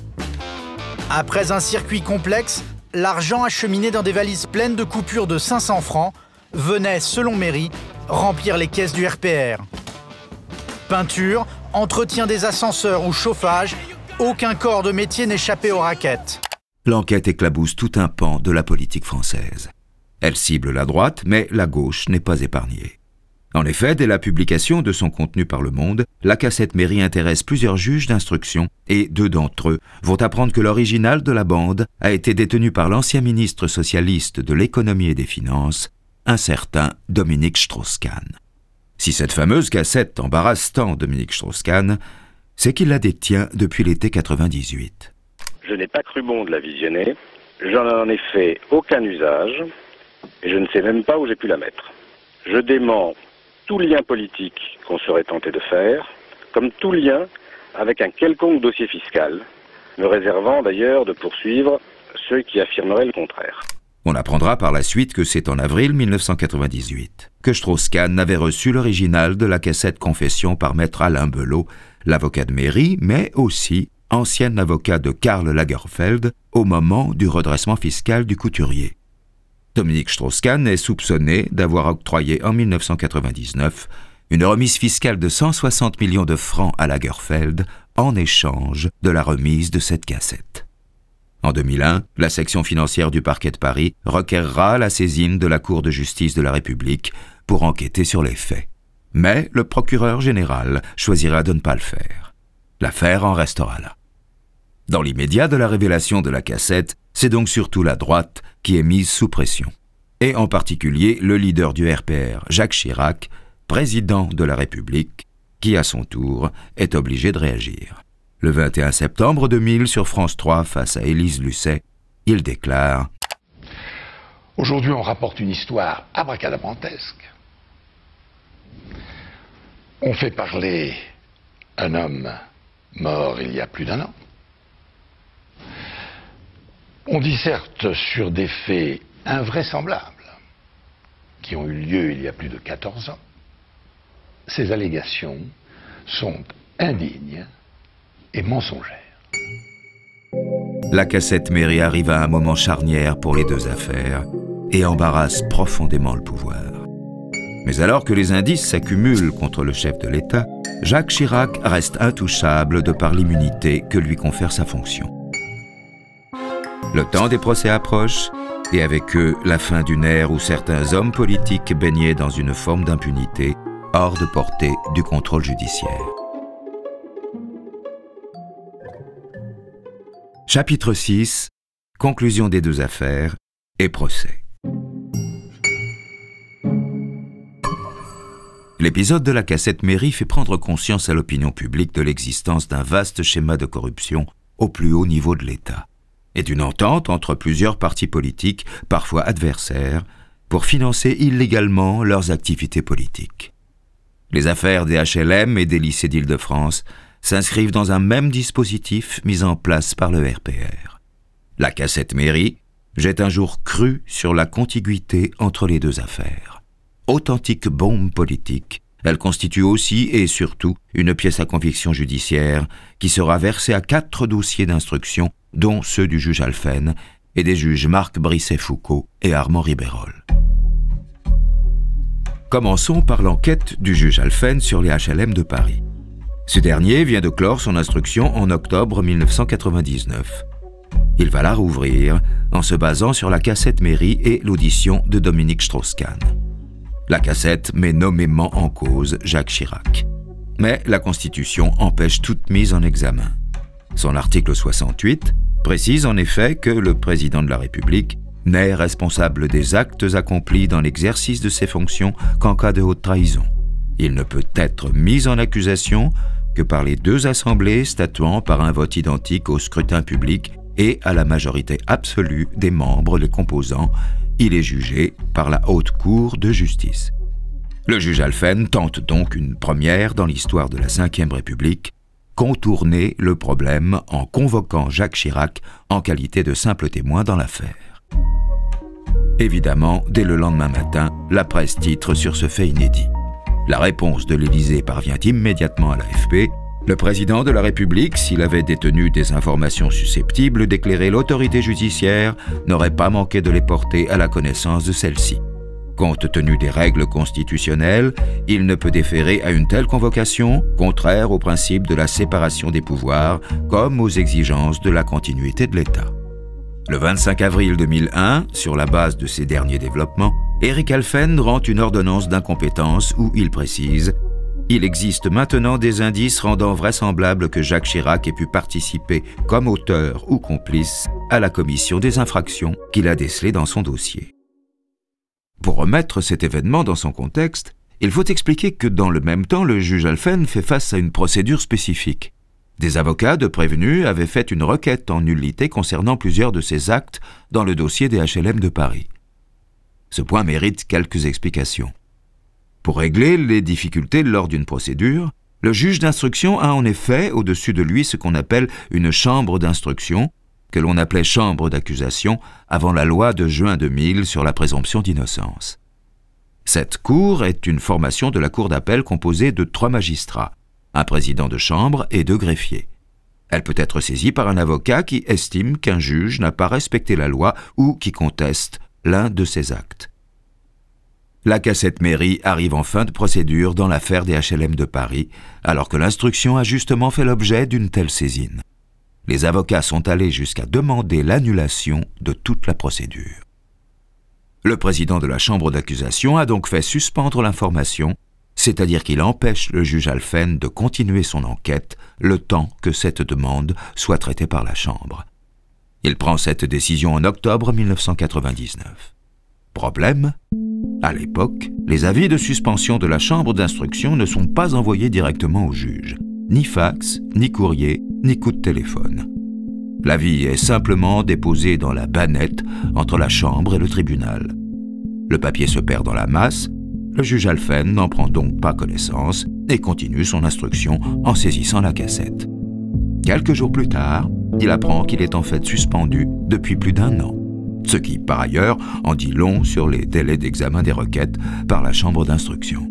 Après un circuit complexe, l'argent acheminé dans des valises pleines de coupures de 500 francs venait, selon Mairie, remplir les caisses du RPR. Peinture, entretien des ascenseurs ou chauffage, aucun corps de métier n'échappait aux raquettes. L'enquête éclabousse tout un pan de la politique française. Elle cible la droite, mais la gauche n'est pas épargnée. En effet, dès la publication de son contenu par Le Monde, la cassette mairie intéresse plusieurs juges d'instruction et deux d'entre eux vont apprendre que l'original de la bande a été détenu par l'ancien ministre socialiste de l'économie et des finances, un certain Dominique Strauss-Kahn. Si cette fameuse cassette embarrasse tant Dominique Strauss-Kahn, c'est qu'il la détient depuis l'été 98. Je n'ai pas cru bon de la visionner. J'en ai fait aucun usage et je ne sais même pas où j'ai pu la mettre. Je dément tout lien politique qu'on serait tenté de faire, comme tout lien avec un quelconque dossier fiscal, me réservant d'ailleurs de poursuivre ceux qui affirmeraient le contraire. On apprendra par la suite que c'est en avril 1998 que Strauss-Kahn avait reçu l'original de la cassette confession par maître Alain Belot, l'avocat de mairie, mais aussi ancien avocat de Karl Lagerfeld au moment du redressement fiscal du couturier. Dominique Strauss-Kahn est soupçonné d'avoir octroyé en 1999 une remise fiscale de 160 millions de francs à Lagerfeld en échange de la remise de cette cassette. En 2001, la section financière du parquet de Paris requerra la saisine de la Cour de justice de la République pour enquêter sur les faits. Mais le procureur général choisira de ne pas le faire. L'affaire en restera là. Dans l'immédiat de la révélation de la cassette, c'est donc surtout la droite qui est mise sous pression. Et en particulier le leader du RPR, Jacques Chirac, président de la République, qui à son tour est obligé de réagir. Le 21 septembre 2000, sur France 3, face à Élise Lucet, il déclare Aujourd'hui, on rapporte une histoire abracadabrantesque. On fait parler un homme mort il y a plus d'un an. On disserte sur des faits invraisemblables qui ont eu lieu il y a plus de 14 ans. Ces allégations sont indignes et mensongères. La cassette mairie arrive à un moment charnière pour les deux affaires et embarrasse profondément le pouvoir. Mais alors que les indices s'accumulent contre le chef de l'État, Jacques Chirac reste intouchable de par l'immunité que lui confère sa fonction. Le temps des procès approche, et avec eux la fin d'une ère où certains hommes politiques baignaient dans une forme d'impunité hors de portée du contrôle judiciaire. Chapitre 6 Conclusion des deux affaires et procès. L'épisode de la cassette mairie fait prendre conscience à l'opinion publique de l'existence d'un vaste schéma de corruption au plus haut niveau de l'État et d'une entente entre plusieurs partis politiques, parfois adversaires, pour financer illégalement leurs activités politiques. Les affaires des HLM et des lycées d'Île-de-France s'inscrivent dans un même dispositif mis en place par le RPR. La cassette mairie jette un jour cru sur la contiguïté entre les deux affaires. Authentique bombe politique, elle constitue aussi et surtout une pièce à conviction judiciaire qui sera versée à quatre dossiers d'instruction, dont ceux du juge Alphen et des juges Marc Brisset-Foucault et Armand Ribérol. Commençons par l'enquête du juge Alphen sur les HLM de Paris. Ce dernier vient de clore son instruction en octobre 1999. Il va la rouvrir en se basant sur la cassette mairie et l'audition de Dominique Strauss-Kahn. La cassette met nommément en cause Jacques Chirac. Mais la Constitution empêche toute mise en examen. Son article 68 précise en effet que le président de la République n'est responsable des actes accomplis dans l'exercice de ses fonctions qu'en cas de haute trahison. Il ne peut être mis en accusation que par les deux assemblées statuant par un vote identique au scrutin public et à la majorité absolue des membres les composant, il est jugé par la Haute Cour de justice. Le juge Alphen tente donc une première dans l'histoire de la Ve République, contourner le problème en convoquant Jacques Chirac en qualité de simple témoin dans l'affaire. Évidemment, dès le lendemain matin, la presse titre sur ce fait inédit. La réponse de l'Élysée parvient immédiatement à l'AFP. Le président de la République, s'il avait détenu des informations susceptibles d'éclairer l'autorité judiciaire, n'aurait pas manqué de les porter à la connaissance de celle-ci. Compte tenu des règles constitutionnelles, il ne peut déférer à une telle convocation, contraire au principe de la séparation des pouvoirs, comme aux exigences de la continuité de l'État. Le 25 avril 2001, sur la base de ces derniers développements, Eric Alphen rend une ordonnance d'incompétence où il précise Il existe maintenant des indices rendant vraisemblable que Jacques Chirac ait pu participer comme auteur ou complice à la commission des infractions qu'il a décelées dans son dossier. Pour remettre cet événement dans son contexte, il faut expliquer que dans le même temps, le juge Alphen fait face à une procédure spécifique. Des avocats de prévenus avaient fait une requête en nullité concernant plusieurs de ces actes dans le dossier des HLM de Paris. Ce point mérite quelques explications. Pour régler les difficultés lors d'une procédure, le juge d'instruction a en effet au-dessus de lui ce qu'on appelle une chambre d'instruction, que l'on appelait chambre d'accusation avant la loi de juin 2000 sur la présomption d'innocence. Cette cour est une formation de la cour d'appel composée de trois magistrats, un président de chambre et deux greffiers. Elle peut être saisie par un avocat qui estime qu'un juge n'a pas respecté la loi ou qui conteste l'un de ses actes. La cassette mairie arrive en fin de procédure dans l'affaire des HLM de Paris, alors que l'instruction a justement fait l'objet d'une telle saisine. Les avocats sont allés jusqu'à demander l'annulation de toute la procédure. Le président de la chambre d'accusation a donc fait suspendre l'information, c'est-à-dire qu'il empêche le juge Alphen de continuer son enquête le temps que cette demande soit traitée par la chambre. Il prend cette décision en octobre 1999. Problème? À l'époque, les avis de suspension de la chambre d'instruction ne sont pas envoyés directement au juge. Ni fax, ni courrier, ni coup de téléphone. L'avis est simplement déposé dans la bannette entre la chambre et le tribunal. Le papier se perd dans la masse, le juge Alphen n'en prend donc pas connaissance et continue son instruction en saisissant la cassette. Quelques jours plus tard, il apprend qu'il est en fait suspendu depuis plus d'un an, ce qui, par ailleurs, en dit long sur les délais d'examen des requêtes par la chambre d'instruction.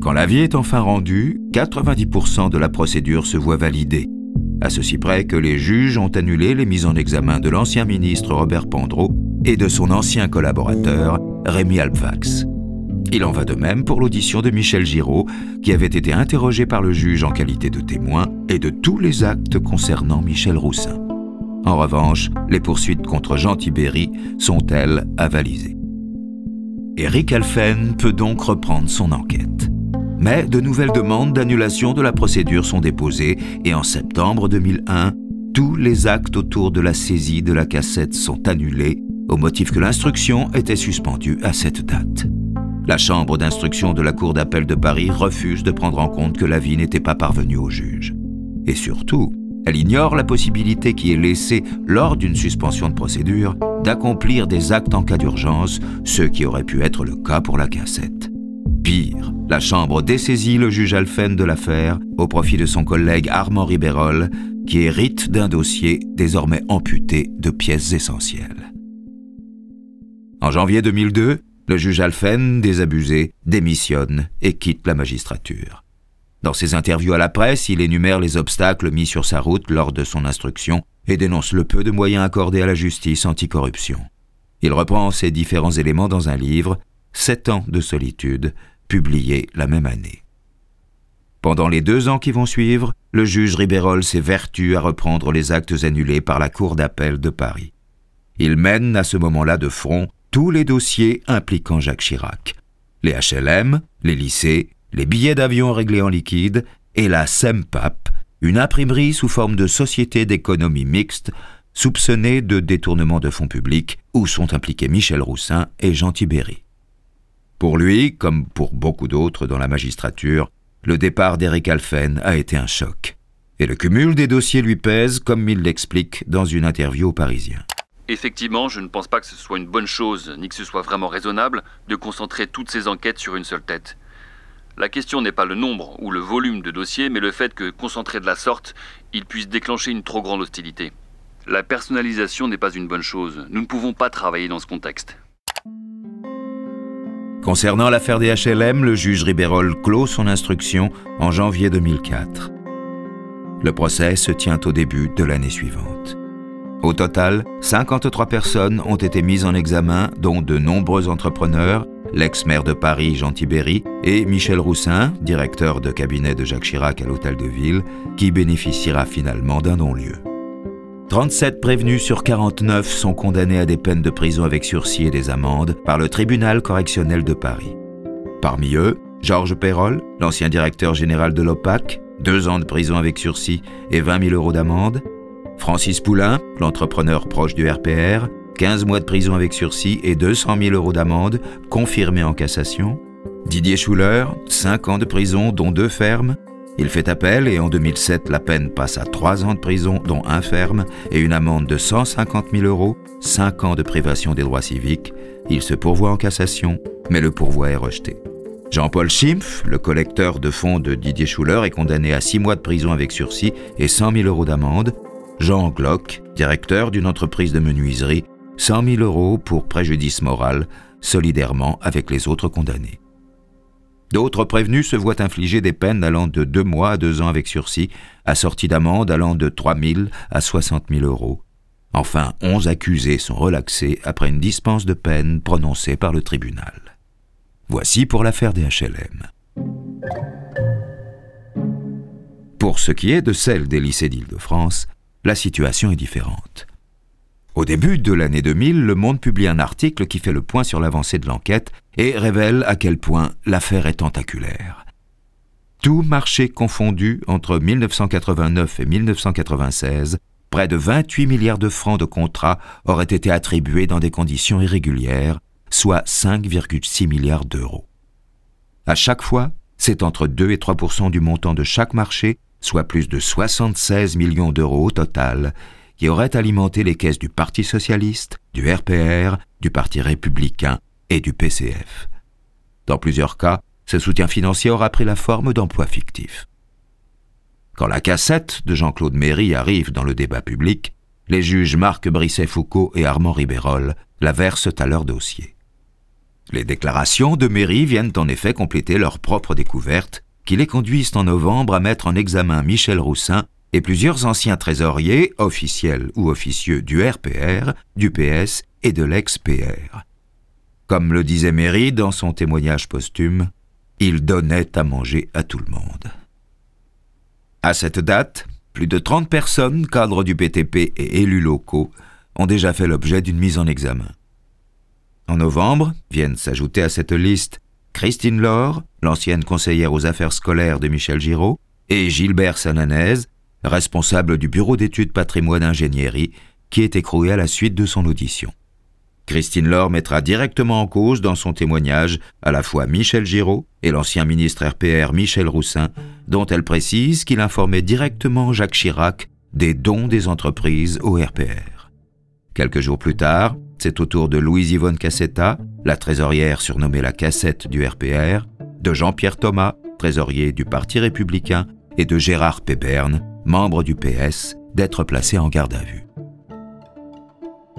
Quand l'avis est enfin rendu, 90% de la procédure se voit validée, à ceci près que les juges ont annulé les mises en examen de l'ancien ministre Robert Pandreau et de son ancien collaborateur Rémi Alpvax. Il en va de même pour l'audition de Michel Giraud, qui avait été interrogé par le juge en qualité de témoin, et de tous les actes concernant Michel Roussin. En revanche, les poursuites contre Jean Tibéry sont, elles, avalisées. Éric Alphen peut donc reprendre son enquête. Mais de nouvelles demandes d'annulation de la procédure sont déposées et en septembre 2001, tous les actes autour de la saisie de la cassette sont annulés au motif que l'instruction était suspendue à cette date. La chambre d'instruction de la Cour d'appel de Paris refuse de prendre en compte que l'avis n'était pas parvenu au juge. Et surtout, elle ignore la possibilité qui est laissée lors d'une suspension de procédure d'accomplir des actes en cas d'urgence, ce qui aurait pu être le cas pour la cassette. Pire, la Chambre dessaisit le juge Alphen de l'affaire au profit de son collègue Armand Ribérol, qui hérite d'un dossier désormais amputé de pièces essentielles. En janvier 2002, le juge Alphen, désabusé, démissionne et quitte la magistrature. Dans ses interviews à la presse, il énumère les obstacles mis sur sa route lors de son instruction et dénonce le peu de moyens accordés à la justice anticorruption. Il reprend ces différents éléments dans un livre, Sept ans de solitude, publié la même année. Pendant les deux ans qui vont suivre, le juge Ribérol s'évertue à reprendre les actes annulés par la Cour d'appel de Paris. Il mène à ce moment-là de front tous les dossiers impliquant Jacques Chirac. Les HLM, les lycées, les billets d'avion réglés en liquide et la SEMPAP, une imprimerie sous forme de société d'économie mixte soupçonnée de détournement de fonds publics où sont impliqués Michel Roussin et Jean Tibéry. Pour lui, comme pour beaucoup d'autres dans la magistrature, le départ d'Éric Alphen a été un choc. Et le cumul des dossiers lui pèse, comme il l'explique dans une interview au Parisien. Effectivement, je ne pense pas que ce soit une bonne chose, ni que ce soit vraiment raisonnable, de concentrer toutes ces enquêtes sur une seule tête. La question n'est pas le nombre ou le volume de dossiers, mais le fait que, concentré de la sorte, il puisse déclencher une trop grande hostilité. La personnalisation n'est pas une bonne chose. Nous ne pouvons pas travailler dans ce contexte. Concernant l'affaire des HLM, le juge Ribérol clôt son instruction en janvier 2004. Le procès se tient au début de l'année suivante. Au total, 53 personnes ont été mises en examen, dont de nombreux entrepreneurs, l'ex-maire de Paris Jean Tibéry et Michel Roussin, directeur de cabinet de Jacques Chirac à l'Hôtel de Ville, qui bénéficiera finalement d'un non-lieu. 37 prévenus sur 49 sont condamnés à des peines de prison avec sursis et des amendes par le tribunal correctionnel de Paris. Parmi eux, Georges Perrol, l'ancien directeur général de l'OPAC, deux ans de prison avec sursis et 20 000 euros d'amende. Francis Poulain, l'entrepreneur proche du RPR, 15 mois de prison avec sursis et 200 000 euros d'amende, confirmés en cassation. Didier Schuller, 5 ans de prison, dont deux fermes. Il fait appel et en 2007, la peine passe à 3 ans de prison, dont un ferme, et une amende de 150 000 euros, 5 ans de privation des droits civiques. Il se pourvoit en cassation, mais le pourvoi est rejeté. Jean-Paul Schimpf, le collecteur de fonds de Didier Schuller, est condamné à six mois de prison avec sursis et 100 000 euros d'amende. Jean Glock, directeur d'une entreprise de menuiserie, 100 000 euros pour préjudice moral, solidairement avec les autres condamnés. D'autres prévenus se voient infliger des peines allant de deux mois à deux ans avec sursis, assorties d'amendes allant de 3 000 à 60 000 euros. Enfin, onze accusés sont relaxés après une dispense de peine prononcée par le tribunal. Voici pour l'affaire des HLM. Pour ce qui est de celle des lycées d'Île-de-France, la situation est différente. Au début de l'année 2000, Le Monde publie un article qui fait le point sur l'avancée de l'enquête et révèle à quel point l'affaire est tentaculaire. Tout marché confondu entre 1989 et 1996, près de 28 milliards de francs de contrats auraient été attribués dans des conditions irrégulières, soit 5,6 milliards d'euros. À chaque fois, c'est entre 2 et 3% du montant de chaque marché, soit plus de 76 millions d'euros au total, qui aurait alimenté les caisses du Parti socialiste, du RPR, du Parti républicain et du PCF. Dans plusieurs cas, ce soutien financier aura pris la forme d'emplois fictifs. Quand la cassette de Jean-Claude Méry arrive dans le débat public, les juges Marc Brisset-Foucault et Armand Ribérol la versent à leur dossier. Les déclarations de Méry viennent en effet compléter leur propre découverte, qui les conduisent en novembre à mettre en examen Michel Roussin et plusieurs anciens trésoriers, officiels ou officieux du RPR, du PS et de l'ex-PR. Comme le disait Méry dans son témoignage posthume, il donnait à manger à tout le monde. À cette date, plus de 30 personnes, cadres du BTP et élus locaux, ont déjà fait l'objet d'une mise en examen. En novembre, viennent s'ajouter à cette liste Christine Laure, l'ancienne conseillère aux affaires scolaires de Michel Giraud, et Gilbert Sananès, responsable du bureau d'études patrimoine ingénierie, qui est écroué à la suite de son audition. Christine Laure mettra directement en cause dans son témoignage à la fois Michel Giraud et l'ancien ministre RPR Michel Roussin, dont elle précise qu'il informait directement Jacques Chirac des dons des entreprises au RPR. Quelques jours plus tard, c'est au tour de Louise-Yvonne Cassetta, la trésorière surnommée la cassette du RPR, de Jean-Pierre Thomas, trésorier du Parti républicain, et de Gérard Péberne, membre du PS, d'être placé en garde à vue.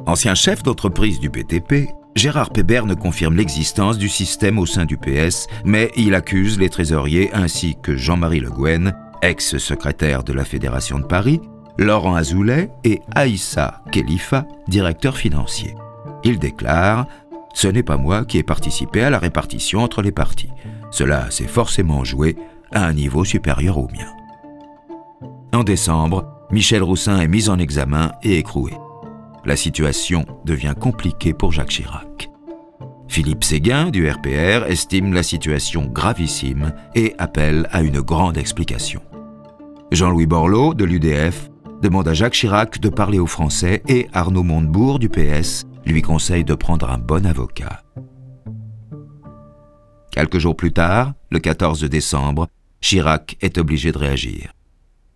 Ancien chef d'entreprise du BTP, Gérard Péberne confirme l'existence du système au sein du PS, mais il accuse les trésoriers ainsi que Jean-Marie Le Guen, ex-secrétaire de la Fédération de Paris, Laurent Azoulay et Aïssa Khalifa, directeur financier. Il déclare Ce n'est pas moi qui ai participé à la répartition entre les partis. Cela s'est forcément joué à un niveau supérieur au mien. En décembre, Michel Roussin est mis en examen et écroué. La situation devient compliquée pour Jacques Chirac. Philippe Séguin du RPR estime la situation gravissime et appelle à une grande explication. Jean-Louis Borloo de l'UDF demande à Jacques Chirac de parler aux Français et Arnaud Montebourg du PS lui conseille de prendre un bon avocat. Quelques jours plus tard, le 14 décembre, Chirac est obligé de réagir.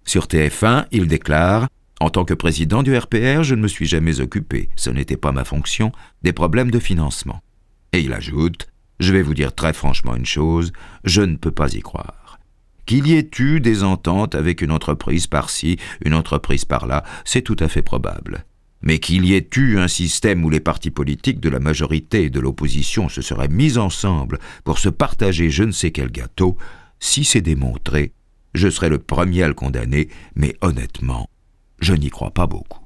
Sur TF1, il déclare En tant que président du RPR, je ne me suis jamais occupé, ce n'était pas ma fonction, des problèmes de financement. Et il ajoute Je vais vous dire très franchement une chose, je ne peux pas y croire. Qu'il y ait eu des ententes avec une entreprise par-ci, une entreprise par-là, c'est tout à fait probable. Mais qu'il y ait eu un système où les partis politiques de la majorité et de l'opposition se seraient mis ensemble pour se partager je ne sais quel gâteau, si c'est démontré, je serai le premier à le condamner, mais honnêtement, je n'y crois pas beaucoup.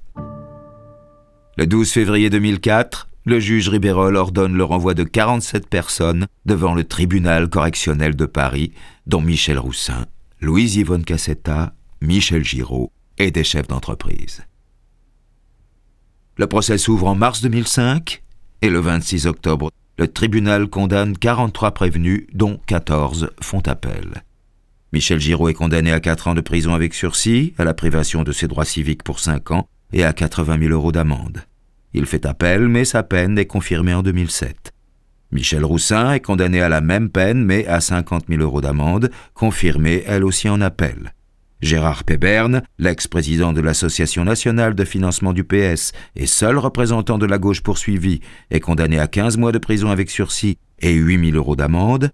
Le 12 février 2004, le juge Ribérol ordonne le renvoi de 47 personnes devant le tribunal correctionnel de Paris, dont Michel Roussin, Louise-Yvonne Cassetta, Michel Giraud et des chefs d'entreprise. Le procès s'ouvre en mars 2005 et le 26 octobre, le tribunal condamne 43 prévenus, dont 14 font appel. Michel Giraud est condamné à 4 ans de prison avec sursis, à la privation de ses droits civiques pour 5 ans et à 80 000 euros d'amende. Il fait appel, mais sa peine est confirmée en 2007. Michel Roussin est condamné à la même peine, mais à 50 000 euros d'amende, confirmée elle aussi en appel. Gérard Péberne, l'ex-président de l'Association nationale de financement du PS et seul représentant de la gauche poursuivi, est condamné à 15 mois de prison avec sursis et 8 000 euros d'amende.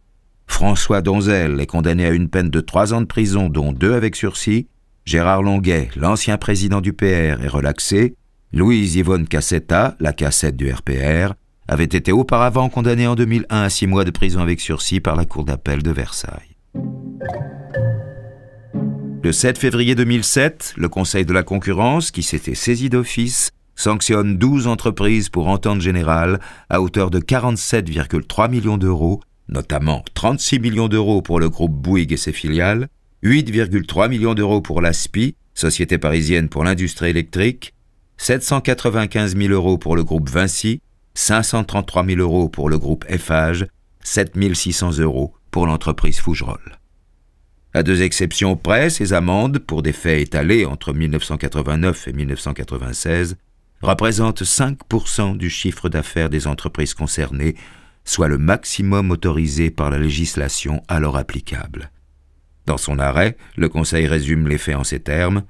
François Donzel est condamné à une peine de trois ans de prison, dont deux avec sursis. Gérard Longuet, l'ancien président du PR, est relaxé. Louise Yvonne Cassetta, la cassette du RPR, avait été auparavant condamnée en 2001 à six mois de prison avec sursis par la Cour d'appel de Versailles. Le 7 février 2007, le Conseil de la concurrence, qui s'était saisi d'office, sanctionne 12 entreprises pour entente générale à hauteur de 47,3 millions d'euros, notamment 36 millions d'euros pour le groupe Bouygues et ses filiales, 8,3 millions d'euros pour l'ASPI, Société parisienne pour l'industrie électrique, 795 000 euros pour le groupe Vinci, 533 000 euros pour le groupe Eiffage, 7 600 euros pour l'entreprise Fougerolles. À deux exceptions près, ces amendes, pour des faits étalés entre 1989 et 1996, représentent 5% du chiffre d'affaires des entreprises concernées, soit le maximum autorisé par la législation alors applicable. Dans son arrêt, le Conseil résume les faits en ces termes.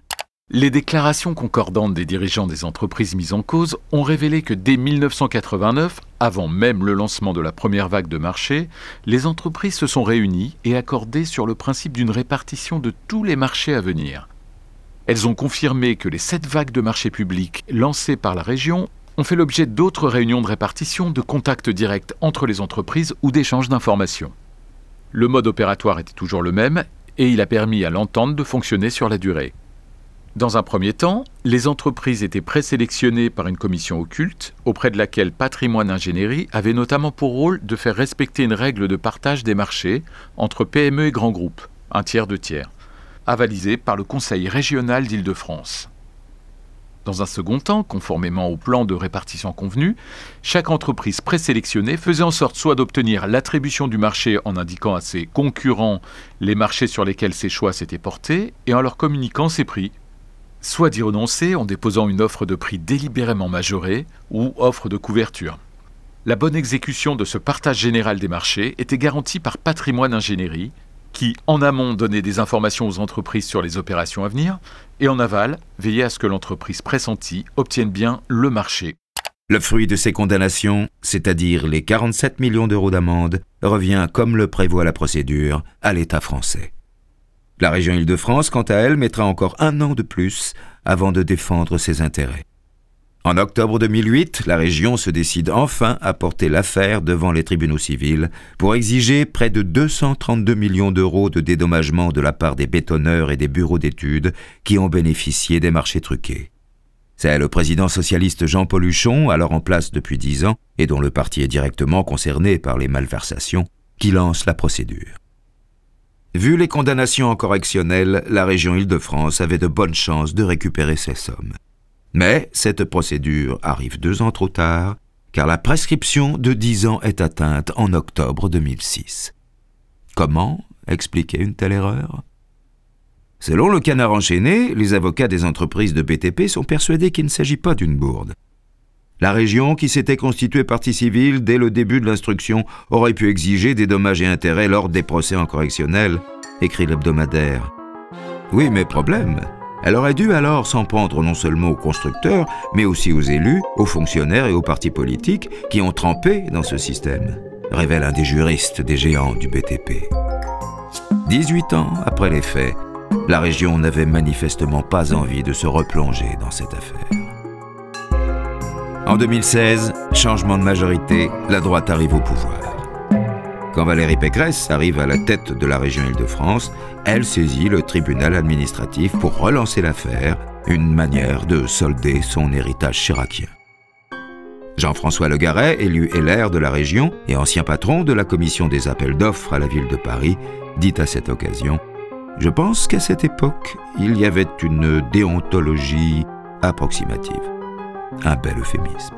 Les déclarations concordantes des dirigeants des entreprises mises en cause ont révélé que dès 1989, avant même le lancement de la première vague de marché, les entreprises se sont réunies et accordées sur le principe d'une répartition de tous les marchés à venir. Elles ont confirmé que les sept vagues de marché publics lancées par la région ont fait l'objet d'autres réunions de répartition, de contacts directs entre les entreprises ou d'échanges d'informations. Le mode opératoire était toujours le même et il a permis à l'entente de fonctionner sur la durée. Dans un premier temps, les entreprises étaient présélectionnées par une commission occulte, auprès de laquelle Patrimoine Ingénierie avait notamment pour rôle de faire respecter une règle de partage des marchés entre PME et grands groupes, un tiers de tiers, avalisée par le Conseil régional d'Île-de-France. Dans un second temps, conformément au plan de répartition convenu, chaque entreprise présélectionnée faisait en sorte soit d'obtenir l'attribution du marché en indiquant à ses concurrents les marchés sur lesquels ses choix s'étaient portés et en leur communiquant ses prix soit d'y renoncer en déposant une offre de prix délibérément majorée ou offre de couverture. La bonne exécution de ce partage général des marchés était garantie par Patrimoine Ingénierie, qui, en amont, donnait des informations aux entreprises sur les opérations à venir, et en aval, veillait à ce que l'entreprise pressentie obtienne bien le marché. Le fruit de ces condamnations, c'est-à-dire les 47 millions d'euros d'amende, revient, comme le prévoit la procédure, à l'État français. La région Île-de-France, quant à elle, mettra encore un an de plus avant de défendre ses intérêts. En octobre 2008, la région se décide enfin à porter l'affaire devant les tribunaux civils pour exiger près de 232 millions d'euros de dédommagement de la part des bétonneurs et des bureaux d'études qui ont bénéficié des marchés truqués. C'est le président socialiste Jean Paul Huchon, alors en place depuis dix ans, et dont le parti est directement concerné par les malversations, qui lance la procédure. Vu les condamnations en correctionnel, la région Île-de-France avait de bonnes chances de récupérer ces sommes. Mais cette procédure arrive deux ans trop tard, car la prescription de dix ans est atteinte en octobre 2006. Comment expliquer une telle erreur? Selon le canard enchaîné, les avocats des entreprises de BTP sont persuadés qu'il ne s'agit pas d'une bourde. La région, qui s'était constituée partie civile dès le début de l'instruction, aurait pu exiger des dommages et intérêts lors des procès en correctionnel, écrit l'hebdomadaire. Oui, mais problème. Elle aurait dû alors s'en prendre non seulement aux constructeurs, mais aussi aux élus, aux fonctionnaires et aux partis politiques qui ont trempé dans ce système, révèle un des juristes des géants du BTP. 18 ans après les faits, la région n'avait manifestement pas envie de se replonger dans cette affaire. En 2016, changement de majorité, la droite arrive au pouvoir. Quand Valérie Pécresse arrive à la tête de la région Île-de-France, elle saisit le tribunal administratif pour relancer l'affaire, une manière de solder son héritage chiracien. Jean-François Legaret, élu LR de la région et ancien patron de la commission des appels d'offres à la ville de Paris, dit à cette occasion Je pense qu'à cette époque, il y avait une déontologie approximative. Un bel euphémisme.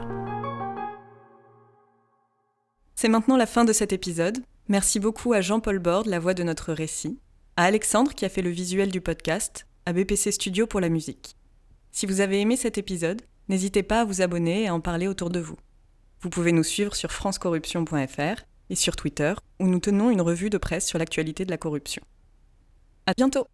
C'est maintenant la fin de cet épisode. Merci beaucoup à Jean-Paul Borde, la voix de notre récit, à Alexandre qui a fait le visuel du podcast, à BPC Studio pour la musique. Si vous avez aimé cet épisode, n'hésitez pas à vous abonner et à en parler autour de vous. Vous pouvez nous suivre sur francecorruption.fr et sur Twitter, où nous tenons une revue de presse sur l'actualité de la corruption. À bientôt!